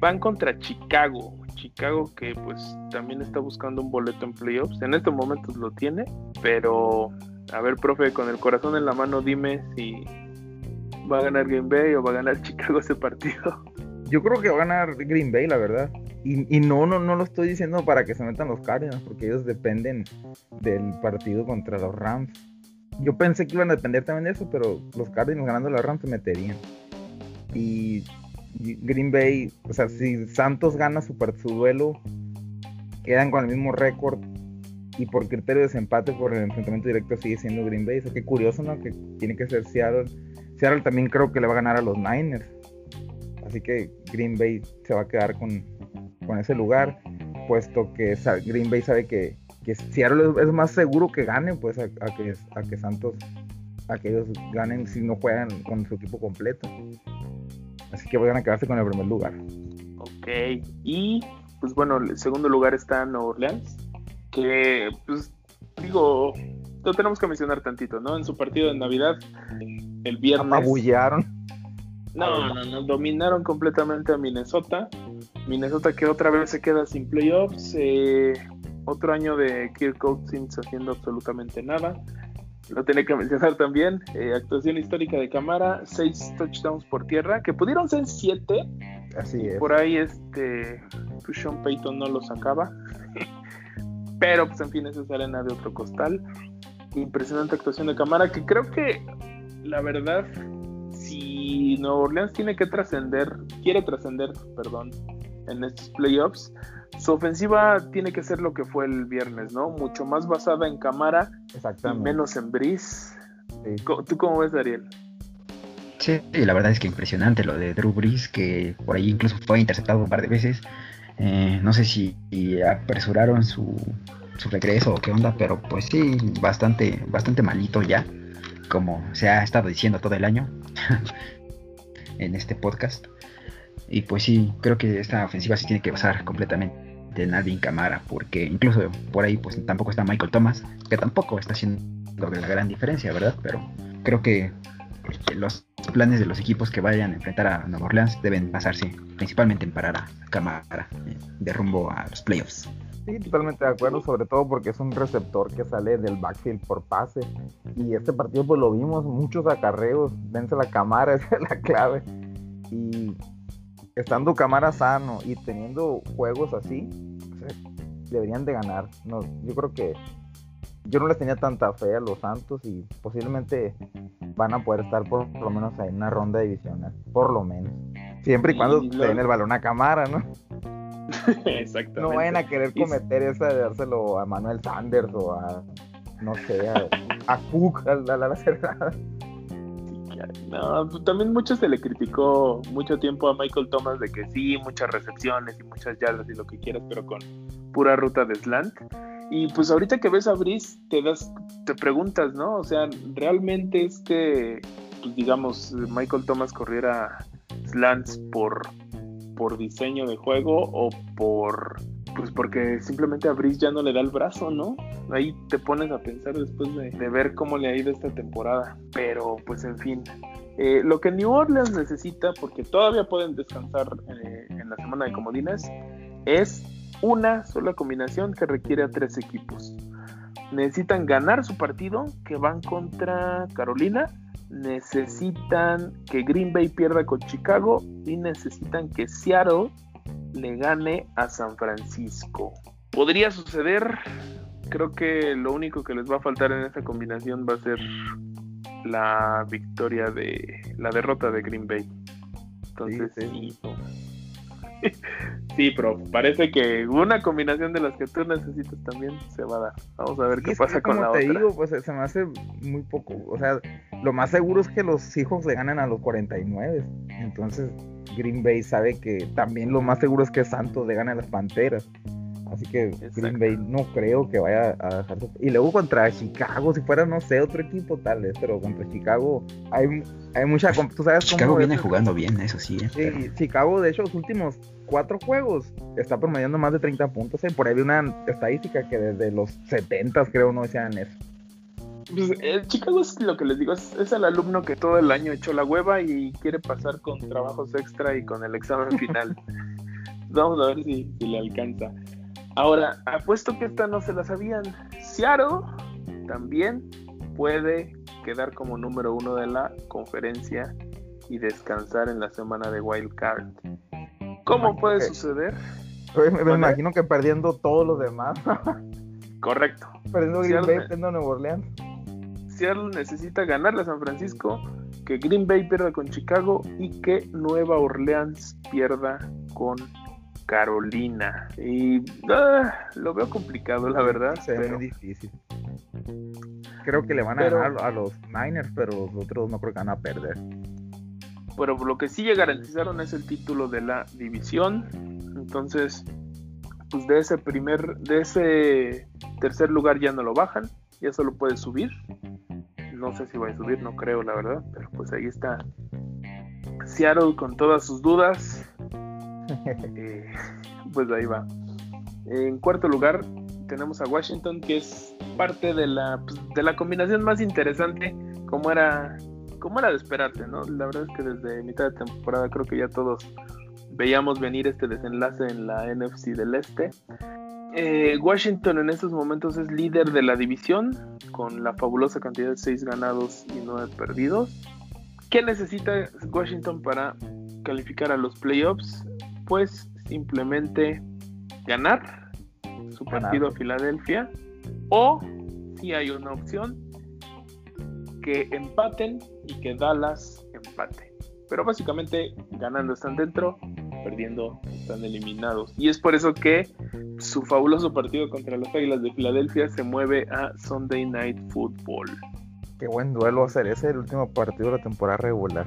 Van contra Chicago. Chicago que pues también está buscando un boleto en playoffs. En estos momentos lo tiene, pero a ver, profe, con el corazón en la mano, dime si va a ganar Green Bay o va a ganar [laughs] Chicago ese partido. Yo creo que va a ganar Green Bay, la verdad. Y, no, no, no lo estoy diciendo para que se metan los Cardinals, porque ellos dependen del partido contra los Rams. Yo pensé que iban a depender también de eso, pero los Cardinals ganando los Rams se meterían. Y Green Bay, o sea, si Santos gana su, su duelo, quedan con el mismo récord y por criterio de desempate por el enfrentamiento directo sigue siendo Green Bay. O sea, qué curioso, ¿no? Que tiene que ser Seattle. Seattle también creo que le va a ganar a los Niners. Así que Green Bay se va a quedar con, con ese lugar, puesto que Green Bay sabe que, que Seattle es más seguro que gane, pues a, que, a que Santos, a que ellos ganen si no juegan con su equipo completo. Así que van a quedarse con el primer lugar. Ok, y pues bueno, el segundo lugar está Nueva Orleans, que pues digo, lo tenemos que mencionar tantito, ¿no? En su partido de Navidad, el viernes. Abullaron. No, no, no, dominaron completamente a Minnesota. Minnesota que otra vez se queda sin playoffs. Eh, otro año de Kirk Cousins haciendo absolutamente nada. Lo tenía que mencionar también. Eh, actuación histórica de Camara, seis touchdowns por tierra, que pudieron ser siete. Así es. Por ahí este pues, Sean Payton no lo sacaba. [laughs] Pero pues en fin, esa es arena de otro costal. Impresionante actuación de Camara, que creo que la verdad, Nueva Orleans tiene que trascender, quiere trascender, perdón, en estos playoffs, su ofensiva tiene que ser lo que fue el viernes, ¿no? Mucho más basada en Camara y menos en Brice. ¿Tú cómo ves, Ariel? Sí, la verdad es que impresionante lo de Drew Brees, que por ahí incluso fue interceptado un par de veces. Eh, no sé si apresuraron su, su regreso o qué onda, pero pues sí, bastante, bastante malito ya, como se ha estado diciendo todo el año [laughs] en este podcast. Y pues sí, creo que esta ofensiva se tiene que basar completamente en Alvin Camara, porque incluso por ahí pues tampoco está Michael Thomas, que tampoco está haciendo la gran diferencia, ¿verdad? Pero creo que los planes de los equipos que vayan a enfrentar a Nueva Orleans deben basarse principalmente en parar a Camara eh, de rumbo a los playoffs. Sí, totalmente de acuerdo, sobre todo porque es un receptor que sale del backfield por pase. Y este partido pues lo vimos, muchos acarreos, vence la cámara, [laughs] esa es la clave. Y estando cámara sano y teniendo juegos así, deberían de ganar. No, yo creo que yo no les tenía tanta fe a los Santos y posiblemente van a poder estar por, lo menos en una ronda divisional, por lo menos. Siempre y cuando den el balón a cámara, ¿no? [laughs] Exactamente. No vayan a querer cometer esa de dárselo a Manuel Sanders o a, no sé, a, Cook, a, la cerrada. No, pues, también mucho se le criticó mucho tiempo a Michael Thomas de que sí, muchas recepciones y muchas yardas y lo que quieras, pero con pura ruta de slant. Y pues ahorita que ves a Brice, te das, te preguntas, ¿no? O sea, realmente este, pues digamos, Michael Thomas corriera slants por por diseño de juego o por pues porque simplemente a Brice ya no le da el brazo, ¿no? Ahí te pones a pensar después de, ver cómo le ha ido esta temporada. Pero pues en fin, eh, lo que New Orleans necesita, porque todavía pueden descansar eh, en la semana de comodines, es una sola combinación que requiere a tres equipos. Necesitan ganar su partido, que van contra Carolina, necesitan que Green Bay pierda con Chicago y necesitan que Seattle le gane a San Francisco. Podría suceder, creo que lo único que les va a faltar en esta combinación va a ser la victoria de la derrota de Green Bay. Entonces, sí, sí, [laughs] pero parece que una combinación de las que tú necesitas también se va a dar. Vamos a ver qué pasa con la te otra. digo, pues se me hace muy poco. O sea, lo más seguro es que los hijos le ganen a los 49. Entonces, Green Bay sabe que también lo más seguro es que Santos le gane a las Panteras. Así que Green Bay no creo que vaya a dejarse. Y luego contra Chicago, si fuera, no sé, otro equipo tal vez, pero contra Chicago hay, hay mucha. ¿tú sabes Chicago viene jugando bien, eso sí. ¿eh? Sí, Chicago, de hecho, los últimos cuatro juegos está promediando más de 30 puntos. ¿eh? Por ahí hay una estadística que desde los 70 creo no decían eso. Pues, eh, Chicago es lo que les digo, es, es, el alumno que todo el año echó la hueva y quiere pasar con trabajos extra y con el examen final. [laughs] Vamos a ver si, si le alcanza. Ahora, apuesto que esta no se la sabían. Seattle también puede quedar como número uno de la conferencia y descansar en la semana de Wild Card. ¿Cómo puede suceder? Me, imagino que perdiendo todos los demás. [laughs] Correcto. Perdiendo Green Bay, perdiendo Nueva Orleans. Seattle necesita ganarle a San Francisco, que Green Bay pierda con Chicago y que Nueva Orleans pierda con Carolina. Y ah, lo veo complicado, la verdad. Se ve difícil. Creo que le van a ganar a los Niners, pero los otros no creo que van a perder. Pero lo que sí ya garantizaron es el título de la división. Entonces, pues de ese primer, de ese tercer lugar ya no lo bajan, ya solo puede subir. No sé si va a subir, no creo, la verdad, pero pues ahí está Seattle con todas sus dudas. [laughs] Eh, pues ahí va. En cuarto lugar tenemos a Washington, que es parte de la, pues, de la combinación más interesante, como era, como era de esperarte, ¿no? La verdad es que desde mitad de temporada creo que ya todos veíamos venir este desenlace en la NFC del Este. Eh, Washington en estos momentos es líder de la división con la fabulosa cantidad de 6 ganados y 9 perdidos. ¿Qué necesita Washington para calificar a los playoffs? Pues simplemente ganar su partido a Filadelfia o si hay una opción que empaten y que Dallas empate. Pero básicamente ganando están dentro, perdiendo están eliminados. Y es por eso que su fabuloso partido contra las Águilas de Filadelfia se mueve a Sunday Night Football. Qué buen duelo va a ser ese, el último partido de la temporada regular.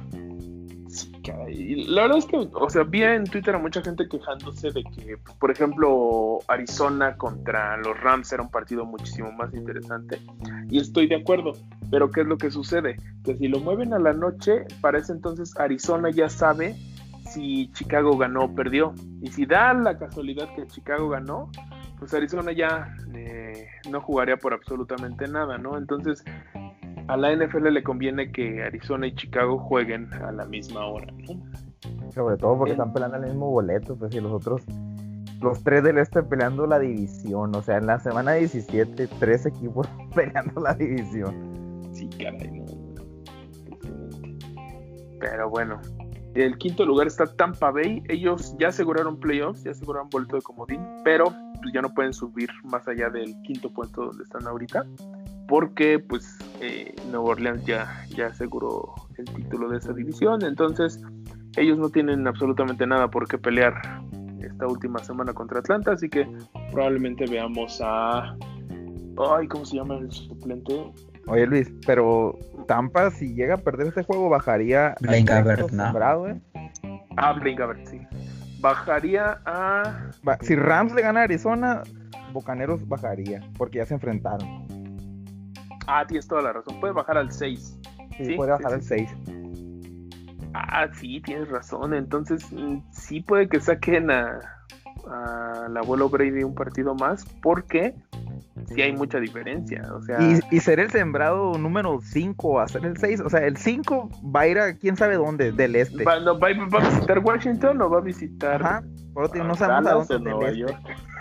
La verdad es que, o sea, vi en Twitter a mucha gente quejándose de que, por ejemplo, Arizona contra los Rams era un partido muchísimo más interesante. Y estoy de acuerdo, pero ¿qué es lo que sucede? Que si lo mueven a la noche, para ese entonces Arizona ya sabe si Chicago ganó o perdió. Y si da la casualidad que Chicago ganó, pues Arizona ya eh, no jugaría por absolutamente nada, ¿no? Entonces, a la NFL le conviene que Arizona y Chicago jueguen a la misma hora. Sobre todo porque están peleando el mismo boleto, pues y los otros, los tres del este peleando la división, o sea, en la semana 17, tres equipos [laughs] peleando la división. Sí, caray, no. Pero bueno, el quinto lugar está Tampa Bay. Ellos ya aseguraron playoffs, ya aseguraron boleto de comodín, pero pues, ya no pueden subir más allá del quinto puesto donde están ahorita porque pues eh, Nueva Orleans ya, ya aseguró el título de esa división, entonces ellos no tienen absolutamente nada por qué pelear esta última semana contra Atlanta, así que probablemente veamos a... Ay, ¿cómo se llama el suplente? Oye Luis, pero Tampa si llega a perder este juego bajaría Blaine Gabbert, ¿no? ¿eh? Ah, Blaine Gabbert, sí. Bajaría a... si Rams le gana a Arizona, Bocaneros bajaría, porque ya se enfrentaron. Ah, tienes toda la razón. Puede bajar al 6. Sí, puede bajar al 6. Ah, sí, tienes razón. Entonces, mm, sí puede que saquen a, al abuelo Brady un partido más, porque sí hay mucha diferencia. O sea... y, ser el sembrado número 5 a ser el 6, o sea, el 5 va a ir a quién sabe dónde, del este. ¿Va, a visitar Washington o va a visitar? Ajá, no sabemos a dónde del este.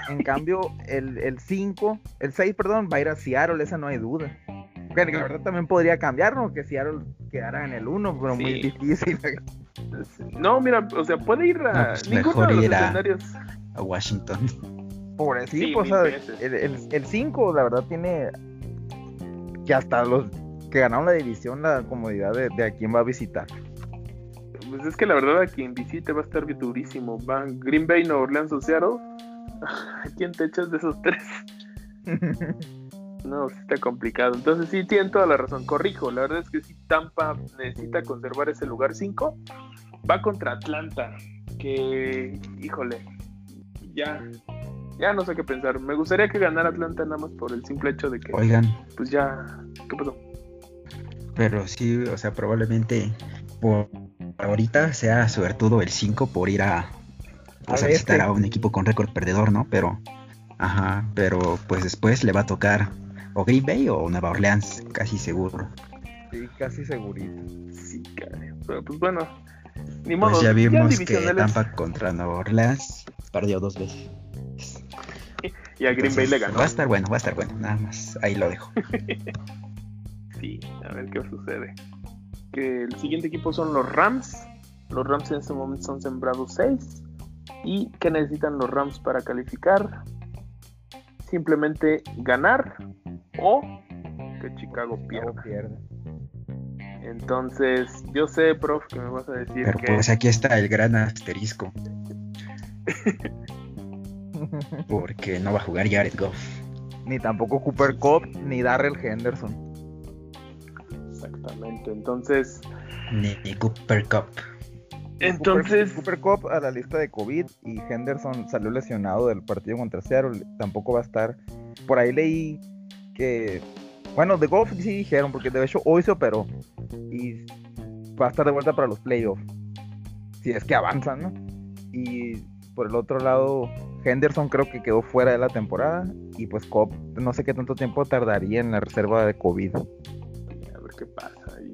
En cambio, el 5, el 6, perdón, va a ir a Seattle, esa no hay duda. Que la verdad también podría cambiar, ¿no? Que Seattle quedara en el 1, pero muy difícil. No, mira, o sea, puede ir a. Pues mejor ir a, a, Washington. Por el sí, pues, el 5, la verdad, tiene. Que hasta los que ganaron la división, la comodidad de, de a quién va a visitar. Pues es que la verdad, a quien visite va a estar durísimo. Van Green Bay, Nueva Orleans o Seattle. [laughs] ¿A quién te echas de esos tres? [laughs] No, está complicado. Entonces sí, tienen toda la razón. Corrijo, la verdad es que si Tampa necesita conservar ese lugar 5. Va contra Atlanta, que, híjole, ya, ya no sé qué pensar. Me gustaría que ganara Atlanta nada más por el simple hecho de que... Oigan. Pues ya, ¿qué pasó? Pero sí, o sea, probablemente por ahorita sea suertudo el 5 por ir a, a visitar a un equipo con récord perdedor, ¿no? Pero, ajá, pero pues después le va a tocar o Green Bay o Nueva Orleans, casi seguro. Sí, casi segurito. Sí, Pero pues bueno, ni pues modo. Pues ya vimos que Tampa contra Nueva Orleans perdió dos veces. Y a Green Bay le ganó. Va a estar bueno, va a estar bueno, nada más. Ahí lo dejo. [laughs] sí, a ver qué sucede. Que el siguiente equipo son los Rams. Los Rams en este momento son sembrados 6. ¿Y qué necesitan los Rams para calificar? Simplemente ganar o que Chicago pierda. Entonces, yo sé, prof, que me vas a decir Pero que... pues aquí está el gran asterisco. [laughs] Porque no va a jugar Jared Goff. Ni tampoco Cooper Cup, ni Darrell Henderson. Exactamente, entonces... Ni, Cooper Cup. Entonces... Cooper, Cup a la lista de COVID y Henderson salió lesionado del partido contra Seattle. Tampoco va a estar... Por ahí leí bueno, de golf sí dijeron, porque de hecho hoy se operó y va a estar de vuelta para los playoffs, si es que avanzan, ¿no? Y por el otro lado, Henderson creo que quedó fuera de la temporada y pues Cobb no sé qué tanto tiempo tardaría en la reserva de COVID. A ver qué pasa ahí.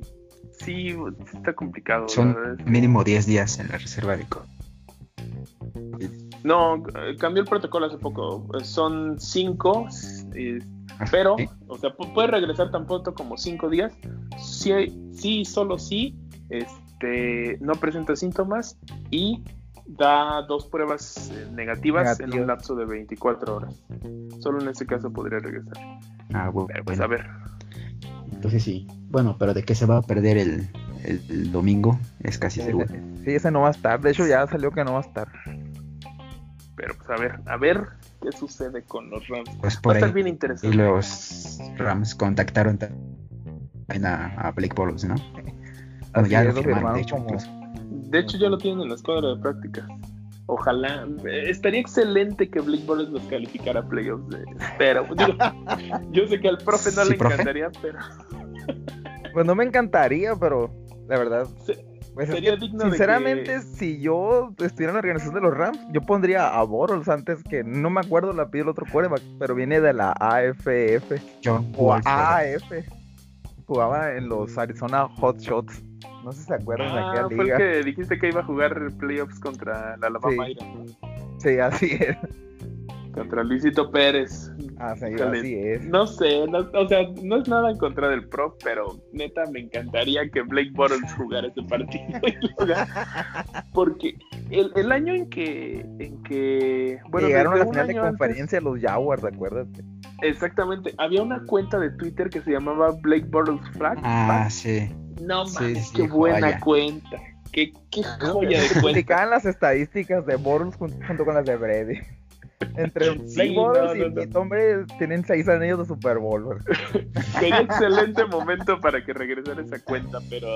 Sí, está complicado. Son mínimo 10 días en la reserva de COVID. No, cambió el protocolo hace poco. Son cinco, ah, pero, o sea, puede regresar tan pronto como cinco días. Sí, sí, solo sí, este, no presenta síntomas y da dos pruebas eh, negativas en un lapso de 24 horas. Solo en ese caso podría regresar. Ah, bueno. pues a ver. Entonces sí. Bueno, pero de qué se va a perder el, el, domingo es casi seguro. Sí, ese no va a estar. De hecho, ya salió que no va a estar. Pero pues a ver, a ver qué sucede con los Rams. Pues por va a estar bien interesante. Y los Rams contactaron a, a Blake Bortles, ¿no? [laughs] ya lo firmaron, de hecho, De hecho, ya lo tienen en la escuadra de práctica. Ojalá. Estaría excelente que Blake Bortles los calificara a playoffs. pero yo sé que al profe no le encantaría, pero. pues no me encantaría, pero la verdad. Pues sería digno sinceramente, si yo estuviera en la organización de los Rams, yo pondría a Boros antes que no me acuerdo la pide el otro quarterback, pero viene de la AFF o AAF. Jugaba en los Arizona Hot Shots. No sé si se acuerdan de aquella liga. Fue el que dijiste que iba a jugar playoffs contra la Alabama. Sí, sí así es. Contra Luisito Pérez. Ah, sí, así es. No sé, o sea, no es nada en contra del pro, pero neta me encantaría que Blake Bortles jugara ese partido. [laughs] porque el, el, año en que, en que bueno, llegaron a la final de conferencia los Jaguars, acuérdate. Exactamente, había una cuenta de Twitter que se llamaba Blake Bortles Flag. Ah, sí. No mames, qué buena cuenta. Qué, qué joya de [laughs] cuenta. las estadísticas de Bortles junto con las de Brady. [laughs] Entre Blake y, Tom Brady tienen seis anillos de Super Bowl. [laughs] Sería excelente momento para que regresara esa cuenta, pero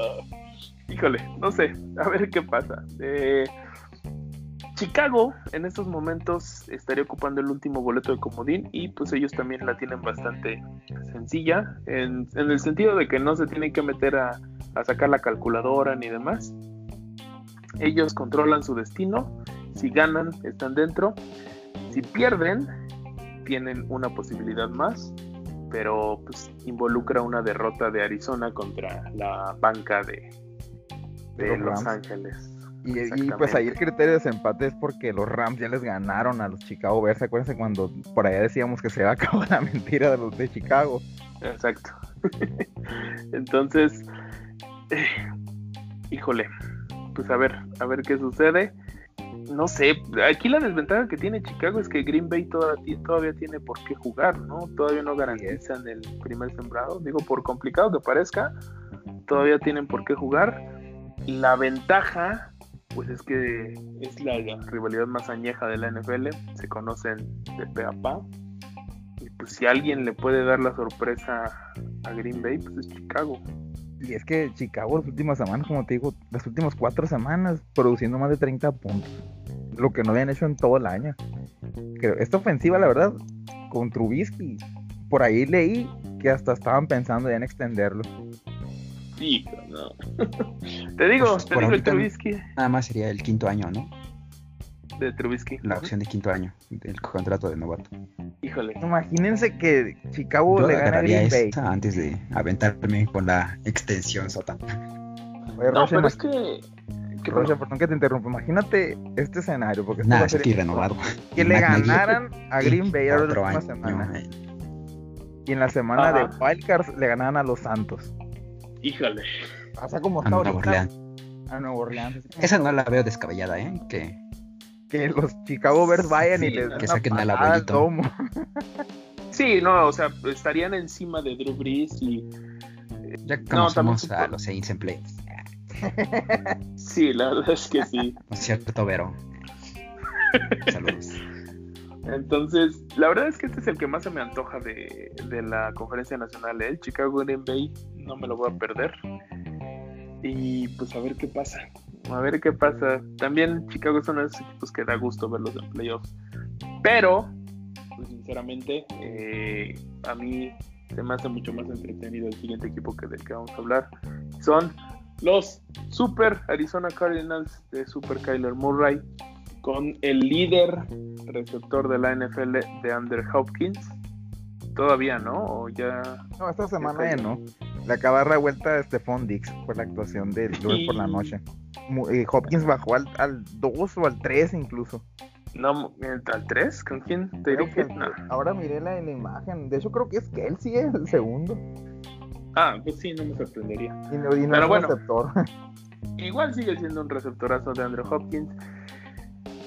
híjole, no sé, a ver qué pasa. Eh, Chicago en estos momentos estaría ocupando el último boleto de comodín y pues ellos también la tienen bastante sencilla en, el sentido de que no se tienen que meter a, a sacar la calculadora ni demás. Ellos controlan su destino, si ganan están dentro si pierden, tienen una posibilidad más, pero pues involucra una derrota de Arizona contra la banca de, de Los, Ángeles. Y, pues ahí el criterio de desempate es porque los Rams ya les ganaron a los Chicago Bears. Acuérdense cuando por allá decíamos que se va a acabar la mentira de los de Chicago. Exacto. [laughs] Entonces, eh, híjole, pues a ver, a ver qué sucede no sé, aquí la desventaja que tiene Chicago es que Green Bay todavía, todavía tiene por qué jugar, ¿no? Todavía no garantizan el primer sembrado. Digo, por complicado que parezca, todavía tienen por qué jugar. La ventaja, pues es que es la, rivalidad más añeja de la NFL, se conocen de pe a pa. Y pues si alguien le puede dar la sorpresa a Green Bay, pues es Chicago. Y es que Chicago las últimas semanas, como te digo, las últimas cuatro semanas produciendo más de 30 puntos. Lo que no habían hecho en todo el año. esta ofensiva, la verdad, con Trubisky, por ahí leí que hasta estaban pensando ya en extenderlo. No. [laughs] te digo, pues, te digo el Trubisky. Nada más sería el quinto año, ¿no? De Trubisky. La opción de quinto año, del contrato de novato. Híjole. Imagínense que Chicago le gana a Green Bay. antes de aventarme con la extensión no, pero es que. perdón que te interrumpa. Imagínate este escenario. Porque Nada, es que renovado. Que le ganaran a Green Bay ahora la última semana. Y en la semana de Wildcards le ganaran a los Santos. Híjole. Pasa como está a Nueva Orleans. A Nueva Orleans. Esa no la veo descabellada, ¿eh? Que que los Chicago Bears vayan y les que saquen al abuelito. Sí, no, o sea, estarían encima de Drew Brees y ya conocemos no, a los Saints en play. [laughs] sí, la verdad es que sí. No es [laughs] cierto, Vero. [laughs] Saludos. Entonces, la verdad es que este es el que más se me antoja de, de la conferencia nacional. El Chicago Green Bay no me lo voy a perder. Y pues a ver qué pasa. A ver qué pasa. También Chicago es uno de esos equipos que da gusto verlos en playoffs. Pero, pues sinceramente, eh, a mí se me hace mucho más entretenido el siguiente equipo que del que vamos a hablar. Son los Super Arizona Cardinals de Super Kyler Murray con el líder receptor de la NFL de Under Hopkins. Todavía no, o ya. No, esta semana ya no. Le acaba de dar vuelta a Stephon Dix por la actuación del lunes por la noche. Hopkins bajó al, 2 o al 3 incluso. No, ¿al 3? ¿Con quién? ¿Te que, Ahora miré la, la imagen. De hecho, creo que es que él sigue el segundo. Ah, pues sí, no me sorprendería. Y no, y Pero bueno, receptor. [laughs] Igual sigue siendo un receptorazo de Andrew Hopkins.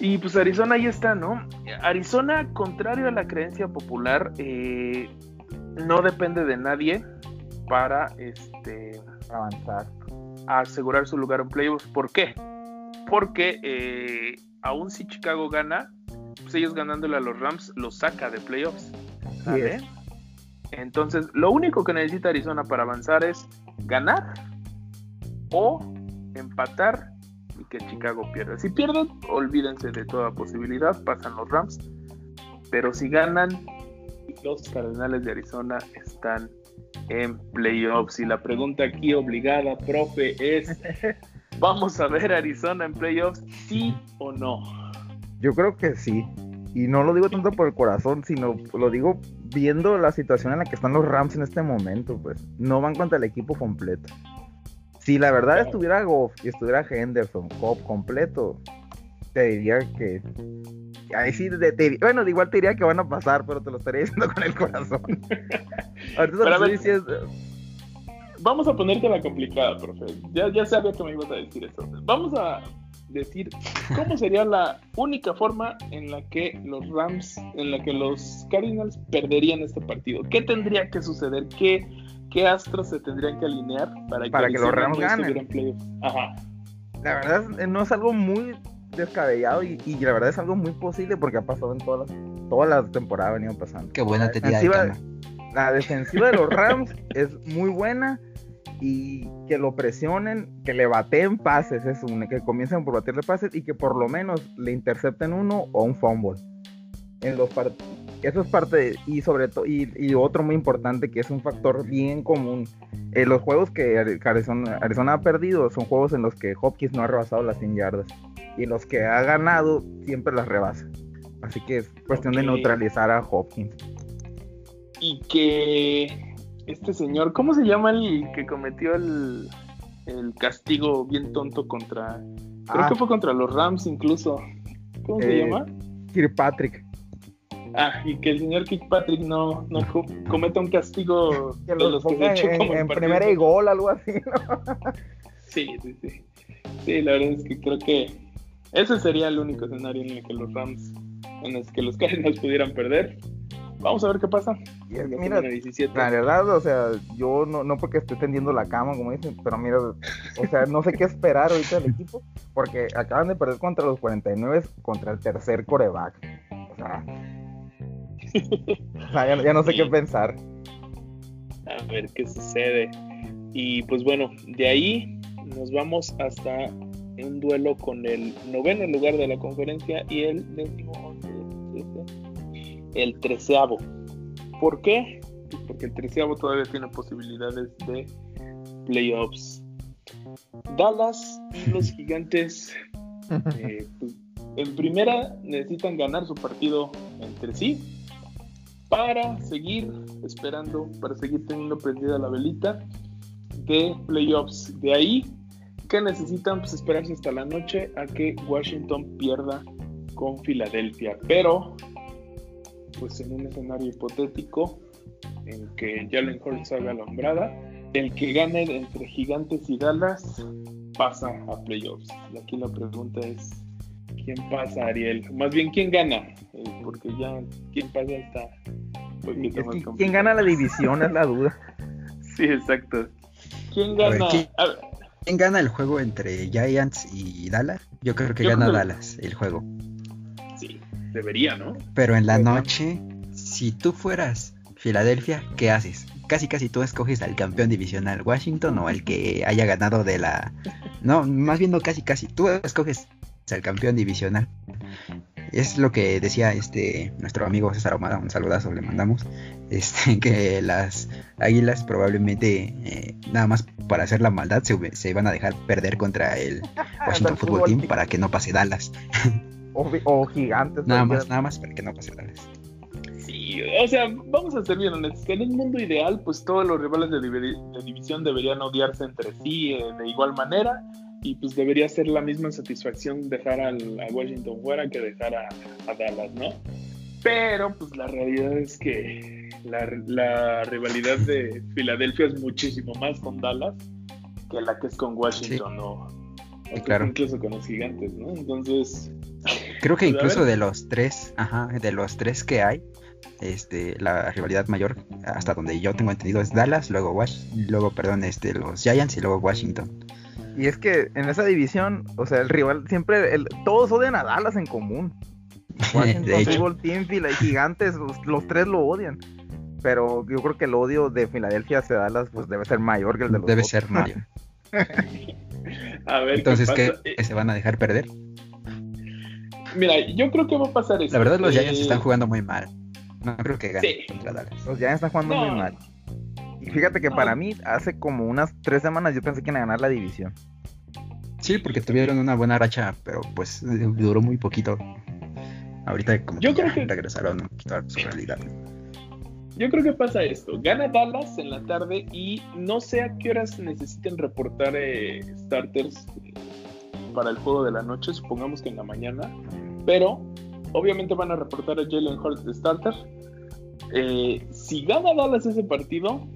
Y pues Arizona ahí está, ¿no? Arizona, contrario a la creencia popular, eh, no depende de nadie para este avanzar, asegurar su lugar en playoffs. ¿Por qué? Porque eh, aún si Chicago gana, pues ellos ganándole a los Rams los saca de playoffs. Entonces, lo único que necesita Arizona para avanzar es ganar o empatar y que Chicago pierda. Si pierden, olvídense de toda posibilidad, pasan los Rams. Pero si ganan, los Cardenales de Arizona están en playoffs. Y la pregunta aquí obligada, profe, es, [laughs] ¿vamos a ver Arizona en playoffs, sí o no? Yo creo que sí. Y no lo digo tanto por el corazón, sino lo digo viendo la situación en la que están los Rams en este momento, pues no van contra el equipo completo. Si la verdad estuviera Goff y estuviera Henderson, completo, te diría que. Ahí sí, bueno, igual te diría que van a pasar, pero te lo estaría diciendo con el corazón. [laughs] Vamos a ponerte la complicada, profe. Ya, ya sabía que me ibas a decir eso. Vamos a decir cómo sería la única forma en la que los Rams, en la que los Cardinals perderían este partido. ¿Qué tendría que suceder? ¿Qué, qué astros se tendrían que alinear para que, para que los Rams ganen? Ajá. La verdad no es algo muy descabellado y, la verdad es algo muy posible porque ha pasado en todas las, todas las temporadas venido pasando. Qué buena tenía La defensiva de los [laughs] Rams es muy buena y que lo presionen, que le baten pases, es un, que comiencen por batirle pases y que por lo menos le intercepten uno o un fumble. En los eso es parte y sobre todo y, otro muy importante que es un factor bien común. En los juegos que Arizona, Arizona, ha perdido son juegos en los que Hopkins no ha rebasado las 100 yardas y los que ha ganado siempre las rebasa. Así que es cuestión de neutralizar a Hopkins. Y que este señor, ¿cómo se llama el que cometió el, el castigo bien tonto contra... Creo ah. que fue contra los Rams incluso. ¿Cómo se eh, llama? Kirkpatrick. Ah, y que el señor Kirkpatrick no, no cometa un castigo [laughs] que de los que se hecho en, en primera y gol, algo así, ¿no? [laughs] sí, sí, sí. Sí, la verdad es que creo que ese sería el único escenario en el que los Rams, en el que los Cardinals pudieran perder. Vamos a ver qué pasa. mira, la verdad, o sea, yo no, no porque esté tendiendo la cama, como dicen, pero mira, o sea, no sé qué esperar ahorita del equipo, porque acaban de perder contra los 49 contra el tercer coreback. O sea, [laughs] ya, no sé qué pensar. A ver qué sucede. Y pues bueno, de ahí nos vamos hasta un duelo con el noveno lugar de la conferencia y el décimo el treceavo. ¿Por qué? Porque el treceavo todavía tiene posibilidades de playoffs. Dallas, los [laughs] gigantes, eh, pues, en primera necesitan ganar su partido entre sí para seguir esperando, para seguir teniendo prendida la velita de playoffs. De ahí que necesitan pues, esperarse hasta la noche a que Washington pierda con Filadelfia. Pero pues en un escenario hipotético en que Jalen Hurts haga la hombrada, el que gane entre Gigantes y Dallas pasa a playoffs. Y aquí la pregunta es, ¿quién pasa, Ariel? Más bien, ¿quién gana? Eh, porque ya, ¿quién pasa está ¿Quién gana la división es la duda? [laughs] sí, exacto. ¿Quién gana? ¿quién, gana el juego entre Giants y Dallas? Yo creo que gana Dallas el juego. Debería, ¿no? Pero en la noche, si tú fueras Filadelfia, ¿qué haces? Casi casi tú escoges al campeón divisional Washington o al que haya ganado de la... No, más bien no casi casi, tú escoges al campeón divisional. Es lo que decía este nuestro amigo César Omada, un saludazo le mandamos, este, [laughs] que las águilas probablemente eh, nada más para hacer la maldad se, se iban a dejar perder contra el [laughs] Washington Football Team para que no pase Dallas. O, gigantes. Nada más, nada más para que no pase nada. Sí, o sea, vamos a ser bien honestos. En un mundo ideal, pues todos los rivales de, división deberían odiarse entre sí eh, de igual manera. Y pues debería ser la misma satisfacción dejar a Washington fuera que dejar a, Dallas, ¿no? Pero pues la realidad es que la, rivalidad de Filadelfia es muchísimo más con Dallas que la que es con Washington, claro. Incluso con los gigantes, ¿no? Entonces... Creo que pues, incluso de los tres, ajá, de los tres que hay, este, la rivalidad mayor, hasta donde yo tengo entendido, es Dallas, luego Wash, luego, perdón, este, los Giants y luego Washington. Y es que en esa división, o sea, el rival siempre, el, todos odian a Dallas en común. Washington Football Team y Gigantes, los, tres lo odian. Pero yo creo que el odio de Filadelfia hacia Dallas pues debe ser mayor que el de los Debe ser mayor. [laughs] a ver, Entonces, ¿qué, ¿qué, se van a dejar perder? Mira, yo creo que va a pasar eso. La verdad, los Giants están jugando muy mal. No creo que ganen contra Dallas. Los Giants están jugando muy mal. Y fíjate que para mí, hace como unas tres semanas yo pensé que iban a ganar la división. Sí, porque tuvieron una buena racha, pero pues duró muy poquito. Ahorita como yo que, creo que regresaron un poquito a su realidad. Yo creo que pasa esto. Gana Dallas en la tarde y no sé a qué horas necesiten reportar eh, starters eh, para el juego de la noche. Supongamos que en la mañana. Pero obviamente van a reportar a Jalen Hurts de starter. Eh, si gana Dallas ese partido,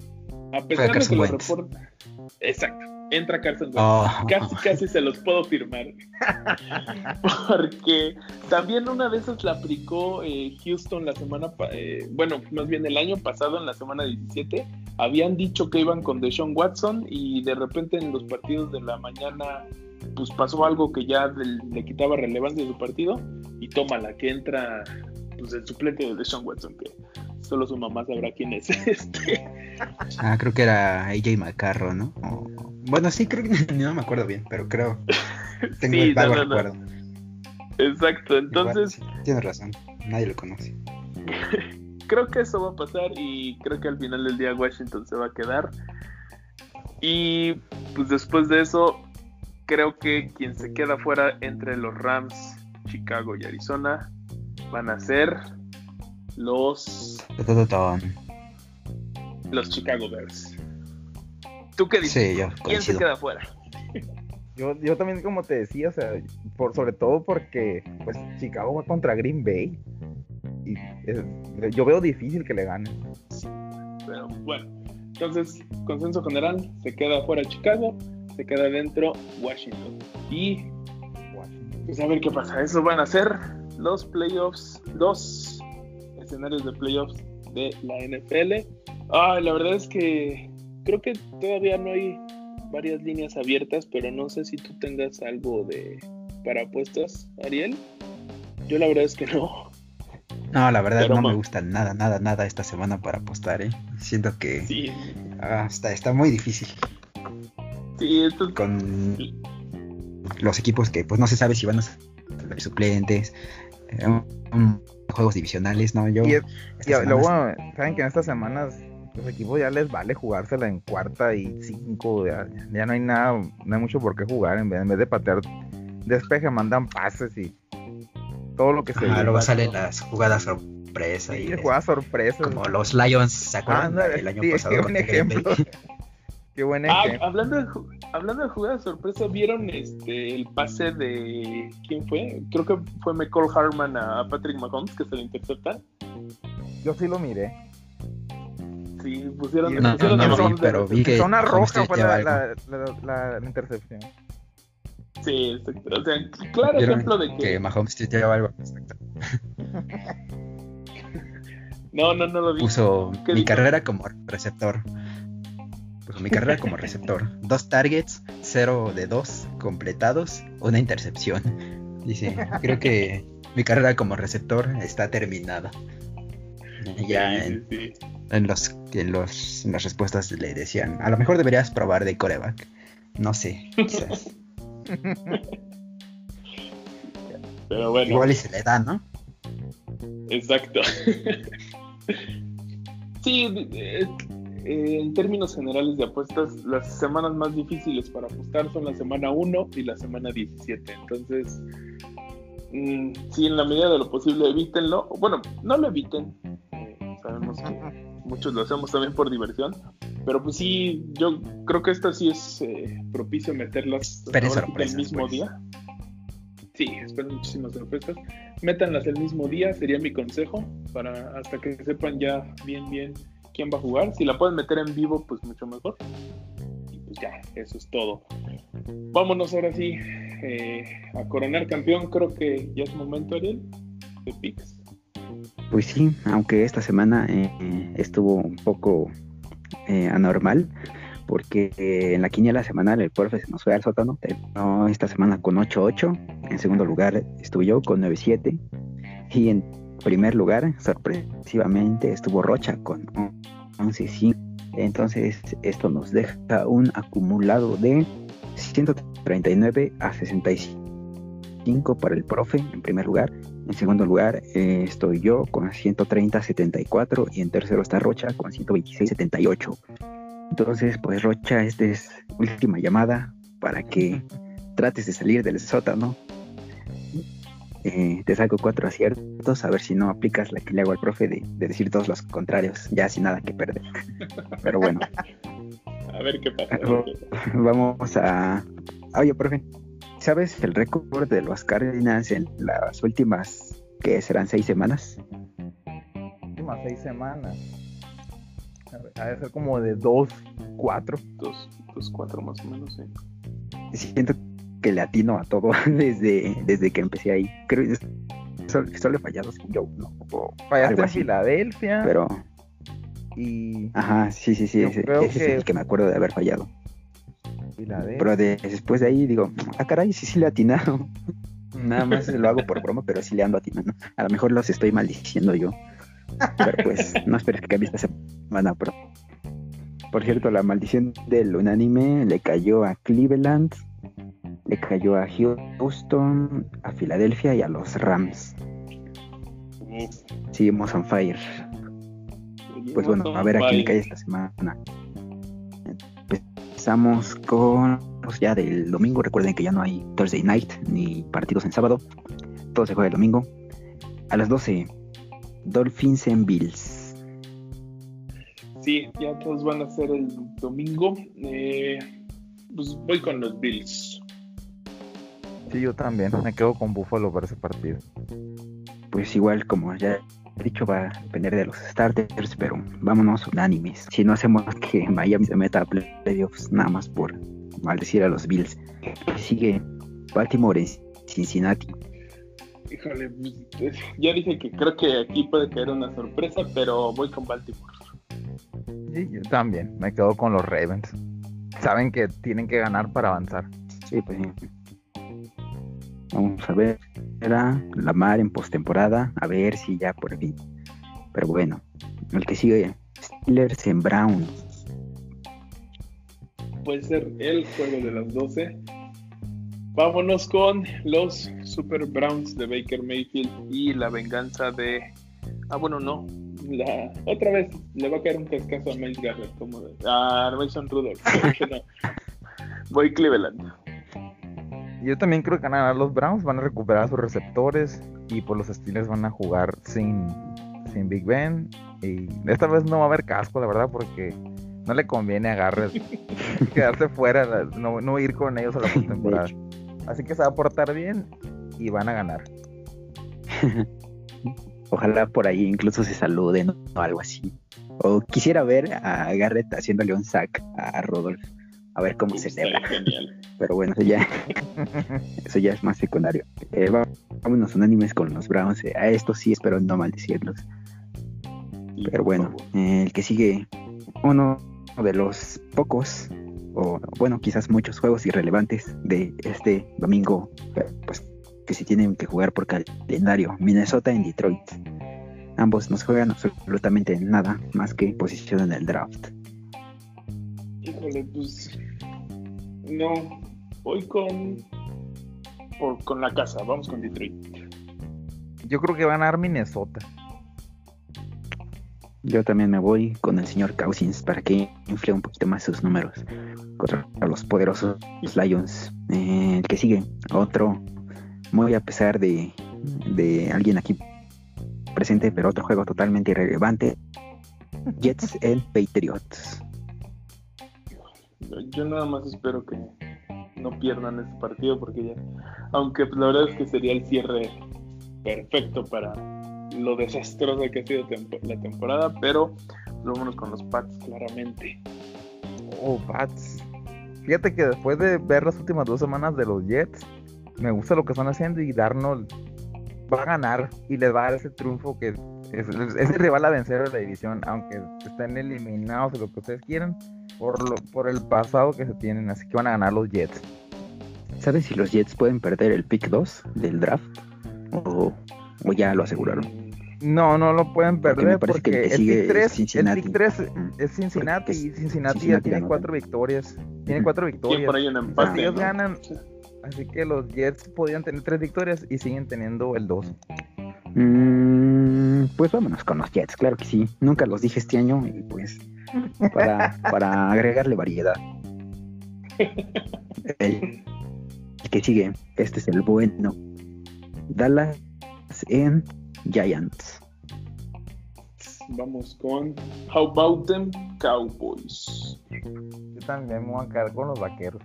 a pesar de que lo reporta. Exacto. Entra Carson oh. Casi, casi se los puedo firmar. [laughs] Porque también una de esas la aplicó eh, Houston la semana, eh, bueno, más bien el año pasado, en la semana 17. Habían dicho que iban con Deshaun Watson y de repente en los partidos de la mañana, pues pasó algo que ya le, quitaba relevancia a su partido. Y toma la que entra pues el suplente de Deshaun Watson, que solo su mamá sabrá quién es este. Ah, creo que era AJ McCarro, ¿no? Bueno, sí, creo que [laughs] no me acuerdo bien, pero creo. Tengo el vago recuerdo. Exacto, entonces. tienes razón, nadie lo conoce. [laughs] creo que eso va a pasar y creo que al final del día Washington se va a quedar. Y pues después de eso, creo que quien se queda fuera entre los Rams, Chicago y Arizona van a ser los. Los Chicago Bears. ¿Tú qué dices? Sí, yo ¿Quién se queda fuera? [laughs] Yo, yo también, como te decía, o sea, por, sobre todo porque pues Chicago va contra Green Bay. Y yo veo difícil que le gane. Pero bueno, entonces, consenso general, se queda fuera Chicago, se queda dentro Washington. Y pues a ver qué pasa. Eso van a ser los playoffs, dos escenarios de playoffs de la NFL. Ay, la verdad es que creo que todavía no hay varias líneas abiertas, pero no sé si tú tengas algo de para apuestas, Ariel. Yo la verdad es que no. No, la verdad no me gusta nada, nada, nada esta semana para apostar, ¿eh? Siento que sí. Ah, está, está muy difícil. Sí, esto... Con los equipos que pues no se sabe si van a ser suplentes, eh, juegos divisionales, ¿no? Yo... Y, luego, saben que en estas semanas los equipos ya les vale jugársela en cuarta y cinco, ya, no hay nada, no hay mucho por qué jugar, en vez, de patear despeje, mandan pases y todo lo que se Ah, luego salen las jugadas sorpresa y jugadas sorpresa. Como los Lions, ¿se acuerdan? el año [laughs] pasado. [laughs] Qué buen ejemplo. qué buen ah, hablando de, hablando de jugadas sorpresa, ¿vieron este el pase de quién fue? Creo que fue McCall Harman a Patrick Mahomes que se lo intercepta. Yo sí lo miré sí, pusieron, no, pusieron no, no, pero vi que zona roja fue la, la, la, intercepción. Sí, exacto. O sea, claro ejemplo de que. Que Mahomes lleva algo [laughs] no, no, no lo vi. Puso mi carrera como receptor. Puso mi carrera como receptor. Dos targets, cero de dos completados, una intercepción. Dice, creo que mi carrera como receptor está terminada. Ya en, en, los, en, los, en las respuestas le decían, a lo mejor deberías probar de coreback. No sé, quizás. [laughs] Pero bueno. Igual y se le da, ¿no? Exacto. [laughs] sí, eh, en términos generales de apuestas, las semanas más difíciles para apostar son la semana 1 y la semana 17. Entonces, mm, sí, en la medida de lo posible, evítenlo. Bueno, no lo eviten, sabemos que muchos lo hacemos también por diversión, pero pues sí, yo creo que esta sí es eh, propicio meterlas el mismo pues. día. Sí, espero muchísimas sorpresas. Métanlas el mismo día, sería mi consejo, para hasta que sepan ya bien, bien quién va a jugar. Si la pueden meter en vivo, pues mucho mejor. Y pues ya, eso es todo. Vámonos ahora sí eh, a coronar campeón. Creo que ya es momento, Ariel, de Pix. Pues sí, aunque esta semana eh, estuvo un poco eh, anormal, porque en la quiniela semanal el profe se nos fue al sótano, terminó esta semana con 8-8, en segundo lugar estuve yo con 9-7 y en primer lugar, sorpresivamente, estuvo Rocha con 11-5. Entonces esto nos deja un acumulado de 139 a 65 para el profe en primer lugar. En segundo lugar eh, estoy yo con 130 a 74 y en tercero está Rocha con 126 78. Entonces, pues Rocha, esta es última llamada para que [laughs] trates de salir del sótano. Eh, te saco cuatro aciertos, a ver si no aplicas la que le hago al profe de, decir todos los contrarios, ya sin nada que perder. [laughs] Pero bueno. A ver qué pasa. [laughs] Vamos a... Oye, profe, ¿sabes el récord de los Cardinals en las últimas, que serán seis semanas? Últimas seis semanas a ser como de 2, 4. 2, 4 más o menos, sí. Siento que le atino a todo [laughs] desde, desde que empecé ahí. Creo que solo, solo he fallado sin yo, ¿no? Fallaste en Filadelfia. Pero. Y. Ajá, sí, sí, sí. Ese, es el que me acuerdo de haber fallado. Pero después de ahí digo, ah, caray, sí, sí le he atinado. [laughs] Nada más lo hago por broma, pero sí le ando atinando. A lo mejor los estoy maldiciendo yo. Pero pues, no esperes que cambie esta semana, pero. Por cierto, la maldición del unánime le cayó a Cleveland, le cayó a Houston, a Filadelfia y a los Rams. Seguimos on fire. Pues bueno, a ver a quién le cae esta semana. Empezamos con pues ya del domingo. Recuerden que ya no hay Thursday night ni partidos en sábado. Todo se juega el domingo. A las 12, Dolphins en Bills. Sí, ya todos van a ser el domingo. Eh, pues voy con los Bills. Sí, yo también. Me quedo con Buffalo para ese partido. Pues igual, como ya he dicho, va a depender de los starters, pero vámonos unánimes. Si no hacemos que Miami se meta a playoffs nada más por maldecir a los Bills. Sigue Baltimore en Cincinnati. Híjole, pues, ya dije que creo que aquí puede caer una sorpresa, pero voy con Baltimore. Sí, yo también, me quedo con los Ravens. Saben que tienen que ganar para avanzar. Sí, pues Vamos a ver. Era Lamar en postemporada. A ver si ya por fin. Pero bueno, el que sigue, Steelers en Browns. Puede ser el juego de las 12. Vámonos con los Super Browns de Baker Mayfield y la venganza de. Ah, bueno, no. La... Otra vez le va a caer un cascazo a Miles Garrett, como de. A Mason Rudolph. no. [laughs] Voy Cleveland. Yo también creo que van a ganar los Browns, van a recuperar a sus receptores y por los Steelers van a jugar sin, sin Big Ben. Y esta vez no va a haber casco, la verdad, porque no le conviene a Garrett [laughs] quedarse fuera, no, no ir con ellos a la postemporada. Así que se va a portar bien y van a ganar. [laughs] Ojalá por ahí incluso se saluden o algo así. O quisiera ver a Garrett haciéndole un sack a Rodolfo. A ver cómo se celebra. [laughs] Pero bueno, eso ya, [laughs] eso ya es más secundario. Eh, vámonos unánimes con los Browns. Eh, a esto sí espero no maldecirlos. Pero bueno, el que sigue, uno de los pocos o bueno, quizás muchos juegos irrelevantes de este domingo, pues que si tienen que jugar por calendario. Minnesota en Detroit. Ambos nos juegan absolutamente nada más que posición en el draft. Híjole, pues no, voy con con la casa, vamos con Detroit. Yo creo que van a dar Minnesota. Yo también me voy con el señor Cousins para que infle un poquito más sus números contra los poderosos Lions. Eh, el que sigue, otro, muy a pesar de, de alguien aquí presente, pero otro juego totalmente irrelevante. Jets [laughs] en Patriots. yo nada más espero que no pierdan este partido porque ya, aunque pues, la verdad es que sería el cierre perfecto para lo desastrosa que ha sido la temporada, pero vámonos con los Pats claramente. Oh, Pats. Fíjate que después de ver las últimas dos semanas de los Jets, me gusta lo que están haciendo y Darnold va a ganar y les va a dar ese triunfo que es, el rival a vencer de la división, aunque estén eliminados de lo que ustedes quieran, por, lo, por el pasado que se tienen, así que van a ganar los Jets. ¿Sabes si los Jets pueden perder el pick 2 del draft? ¿O, ya lo aseguraron? No, no lo pueden perder porque, el, pick 3, Cincinnati. el pick 3 es Cincinnati y Cincinnati, ya tiene cuatro victorias. Tiene cuatro victorias. Por ahí un empate, ellos ganan, así que los Jets podían tener tres victorias y siguen teniendo el 2. Mm, pues vámonos con los Jets, claro que sí. Nunca los dije este año y pues para, para agregarle variedad. El, que sigue, este es el bueno. Dallas en Giants. Vamos con How About Them Cowboys. Yo también me voy a quedar con los vaqueros.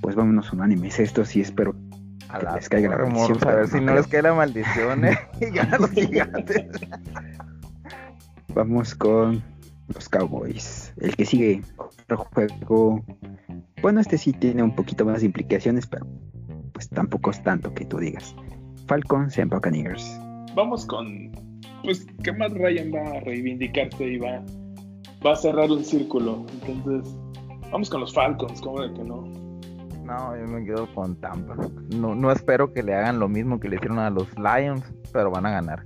Pues vámonos unánimes. Esto sí espero a la les caiga la maldición. A ver si no les cae la maldición, ¿eh? [laughs] y ganan los gigantes. Vamos con los Cowboys. El que sigue, otro juego. Bueno, este sí tiene un poquito más de implicaciones, pero pues tampoco es tanto que tú digas. Falcons en Buccaneers. Vamos con. Pues que más Ryan va a reivindicarse y va, va a cerrar un círculo. Entonces, vamos con los Falcons, ¿cómo de que no? No, yo me quedo con Tampa. No, no espero que le hagan lo mismo que le hicieron a los Lions, pero van a ganar.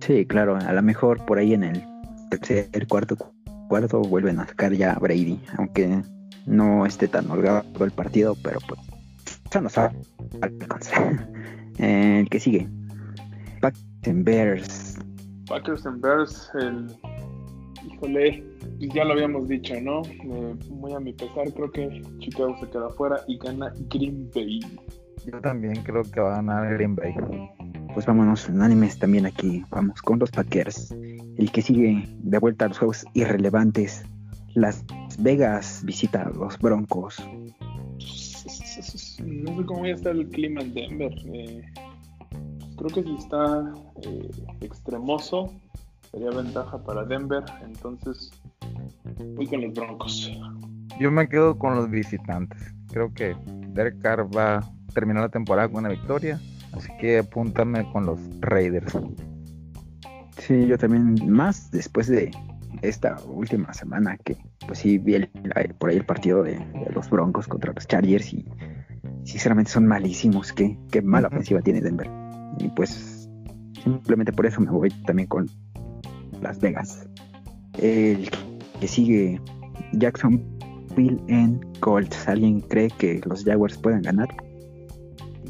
Sí, claro, a lo mejor por ahí en el tercer, cuarto, cuarto vuelven a sacar ya a Brady, aunque no esté tan holgado el partido, pero pues ya no sabe. el que sigue. Packers and Bears. Packers and Bears, el híjole, ya lo habíamos dicho, ¿no? muy a mi pesar, creo que Chicago se queda fuera y gana Green Bay. Yo también creo que va a ganar Green Bay. Pues vámonos, animes también aquí. Vamos con los Packers. El que sigue de vuelta a los juegos irrelevantes. Las Vegas visita a los Broncos. No sé cómo ya está el clima en Denver. Eh, creo que sí está eh, extremoso sería ventaja para Denver, entonces voy con los Broncos. Yo me quedo con los visitantes. Creo que Derek Carr va a terminar la temporada con una victoria, así que apúntame con los Raiders. Sí, yo también, más después de esta última semana que pues sí vi por ahí el partido de, los Broncos contra los Chargers y sinceramente son malísimos, qué, qué mala ofensiva tiene Denver. Y pues simplemente por eso me voy también con las Vegas. El que sigue Jacksonville en Colts. ¿Alguien cree que los Jaguars pueden ganar?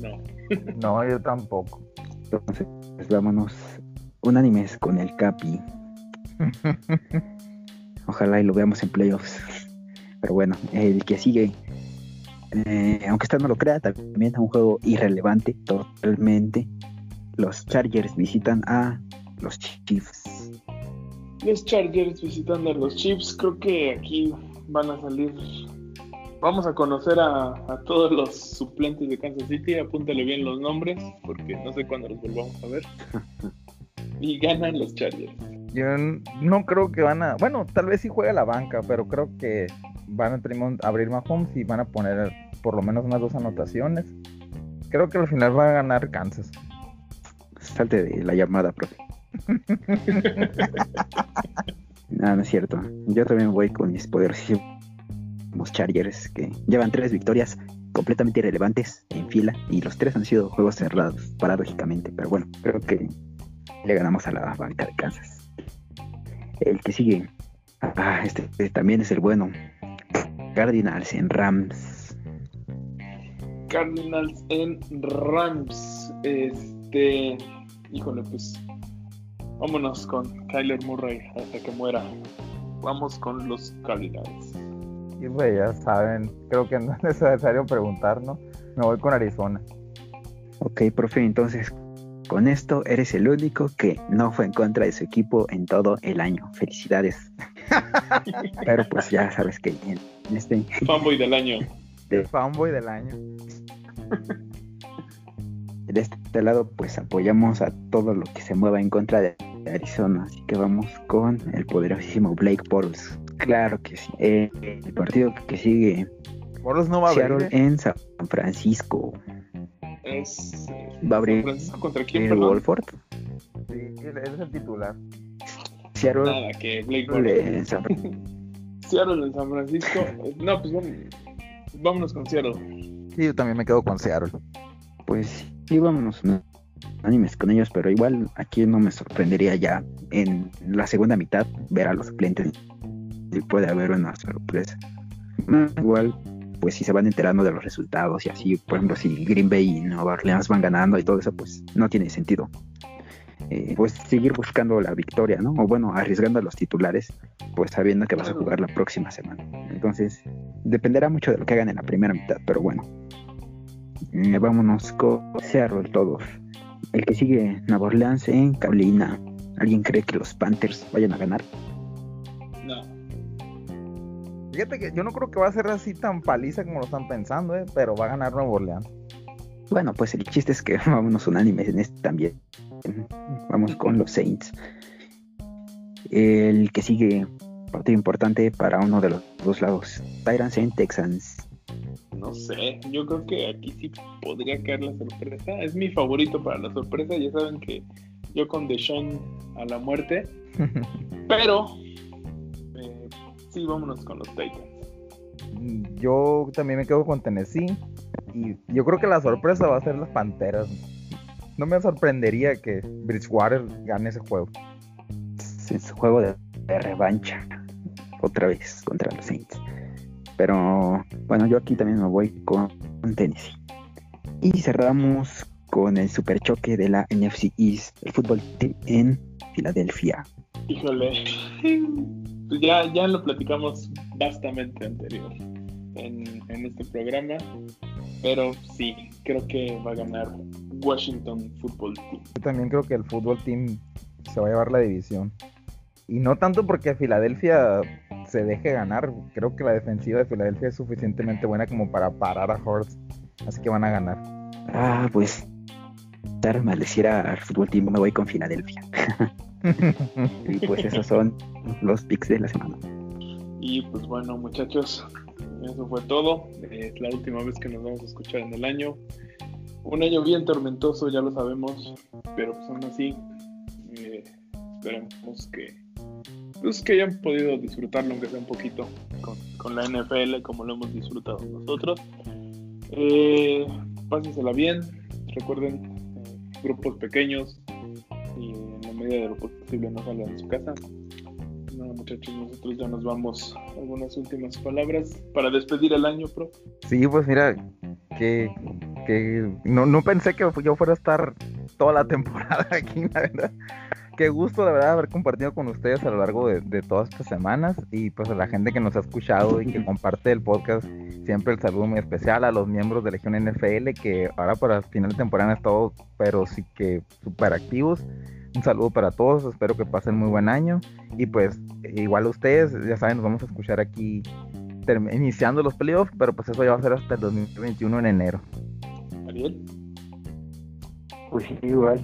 No. [laughs] no, yo tampoco. Entonces, pues vámonos unánimes con el Capi. [laughs] Ojalá y lo veamos en playoffs. Pero bueno, el que sigue, eh, aunque usted no lo crea, también es un juego irrelevante totalmente. Los Chargers visitan a los Chiefs los Chargers visitando a los Chiefs. Creo que aquí van a salir. Vamos a conocer a, todos los suplentes de Kansas City. Apúntale bien los nombres, porque no sé cuándo los volvamos a ver. [laughs] Y ganan los Chargers. Yo no creo que van a. Bueno, tal vez sí juega la banca, pero creo que van a abrir Mahomes y van a poner por lo menos unas dos anotaciones. Creo que al final va a ganar Kansas. Salte de la llamada, profe. [laughs] no, no es cierto. Yo también voy con mis poderosísimos Chargers que llevan tres victorias completamente irrelevantes en fila y los tres han sido juegos cerrados paradójicamente. Pero bueno, creo que le ganamos a la banca de Kansas. El que sigue, ah, este, este también es el bueno. Cardinals en Rams. Cardinals en Rams. Este, híjole, pues Vámonos con Kyler Murray hasta que muera. Vamos con los Cardinals. Y pues ya saben, creo que no es necesario preguntar, ¿no? Me voy con Arizona. Ok, profe, entonces con esto eres el único que no fue en contra de su equipo en todo el año. Felicidades. [laughs] Pero pues ya sabes que Este. Fanboy del año. De... Fanboy del año. [laughs] De este lado, pues apoyamos a todo lo que se mueva en contra de Arizona. Así que vamos con el poderosísimo Blake Bortles. Claro que sí. Eh, el partido que sigue. Bortles no va a Seattle en San Francisco. Es. Va a abrir. Francisco contra quién, el? Wolford. Sí, él es el titular. Seattle Nada, que Blake Bortles. en San Francisco. [laughs] Seattle en San Francisco. No, pues vamos, vámonos con Seattle. Sí, yo también me quedo con Seattle. Pues sí, vámonos ¿no? Animes con ellos, pero igual aquí no me sorprendería ya en la segunda mitad ver a los suplentes y puede haber una sorpresa. Mm, Igual, pues si se van enterando de los resultados y así, por ejemplo, si Green Bay y Nueva Orleans van ganando y todo eso, pues no tiene sentido. Eh, pues seguir buscando la victoria, ¿no? O bueno, arriesgando a los titulares, pues sabiendo que vas a jugar la próxima semana. Entonces, dependerá mucho de lo que hagan en la primera mitad, pero bueno. Eh, vámonos con Seattle todos. El que sigue Nueva Orleans en Carolina. ¿Alguien cree que los Panthers vayan a ganar? No. Fíjate que yo no creo que va a ser así tan paliza como lo están pensando, ¿eh? pero va a ganar Nuevo Orleans. Bueno, pues el chiste es que [laughs] vámonos unánimes en este también. Vamos con los Saints. El que sigue, partido importante para uno de los dos lados. Tyrants en Texans. No sé, yo creo que aquí sí podría caer la sorpresa. Es mi favorito para la sorpresa. Ya saben que yo con Deshaun a la muerte. [laughs] Pero eh, sí, vámonos con los Titans. Yo también me quedo con Tennessee. Y yo creo que la sorpresa va a ser las Panteras. No me sorprendería que Bridgewater gane ese juego. Es un juego de, de revancha. Otra vez contra los Saints. Pero bueno, yo aquí también me voy con Tennessee. Y cerramos con el super choque de la NFC East, el fútbol team en Filadelfia. Híjole, pues ya, ya lo platicamos bastante anterior en, en este programa. Pero sí, creo que va a ganar Washington Football Team. Yo también creo que el fútbol team se va a llevar la división. Y no tanto porque Filadelfia se deje ganar. Creo que la defensiva de Filadelfia es suficientemente buena como para parar a Horst. Así que van a ganar. Ah, pues dar maldeciera al fútbol team, me voy con Filadelfia. [laughs] y pues esos son los picks de la semana. Y pues bueno, muchachos, eso fue todo. Es la última vez que nos vamos a escuchar en el año. Un año bien tormentoso, ya lo sabemos, pero pues aún así eh, esperemos que pues que hayan podido disfrutarlo aunque sea un poquito con, con la NFL como lo hemos disfrutado nosotros. Eh, pásensela bien, recuerden eh, grupos pequeños y en la medida de lo posible no salgan de su casa. No, muchachos, nosotros ya nos vamos. Algunas últimas palabras para despedir el año, pro. Sí, pues mira, que, que no, no pensé que yo fuera a estar toda la temporada [laughs] aquí, la verdad. Qué gusto, de verdad, haber compartido con ustedes a lo largo de, todas estas semanas y pues a la gente que nos ha escuchado y que comparte el podcast. Siempre el saludo muy especial a los miembros de Legión NFL que ahora para final de temporada han estado, pero sí que súper activos. Un saludo para todos, espero que pasen muy buen año y pues igual ustedes, ya saben, nos vamos a escuchar aquí iniciando los playoffs, pero pues eso ya va a ser hasta el 2021 en enero. Ariel. Pues sí, igual,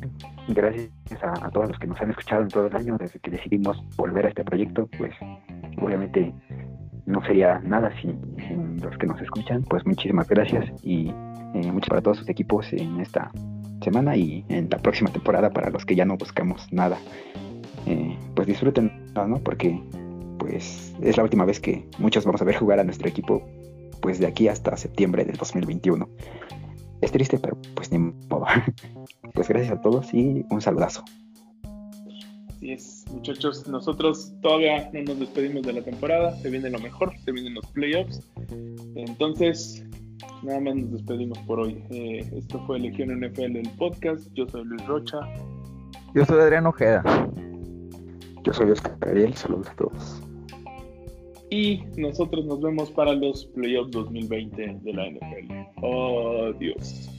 gracias a, todos los que nos han escuchado en todo el año desde que decidimos volver a este proyecto, pues obviamente no sería nada sin, sin los que nos escuchan, pues muchísimas gracias y eh, muchas para todos sus equipos en esta semana y en la próxima temporada para los que ya no buscamos nada. Eh, pues disfruten, ¿no? Porque pues es la última vez que muchos vamos a ver jugar a nuestro equipo pues de aquí hasta septiembre del 2021. Es triste, pero pues ni modo. [laughs] Pues gracias a todos y un saludazo. Así es, muchachos, nosotros todavía no nos despedimos de la temporada, se viene lo mejor, se vienen los playoffs. Entonces, nada más nos despedimos por hoy. Eh, esto fue Legión NFL el podcast. Yo soy Luis Rocha. Yo soy Adrián Ojeda. Yo soy Oscar Ariel, saludos a todos. Y nosotros nos vemos para los playoffs 2020 de la NFL. Adiós.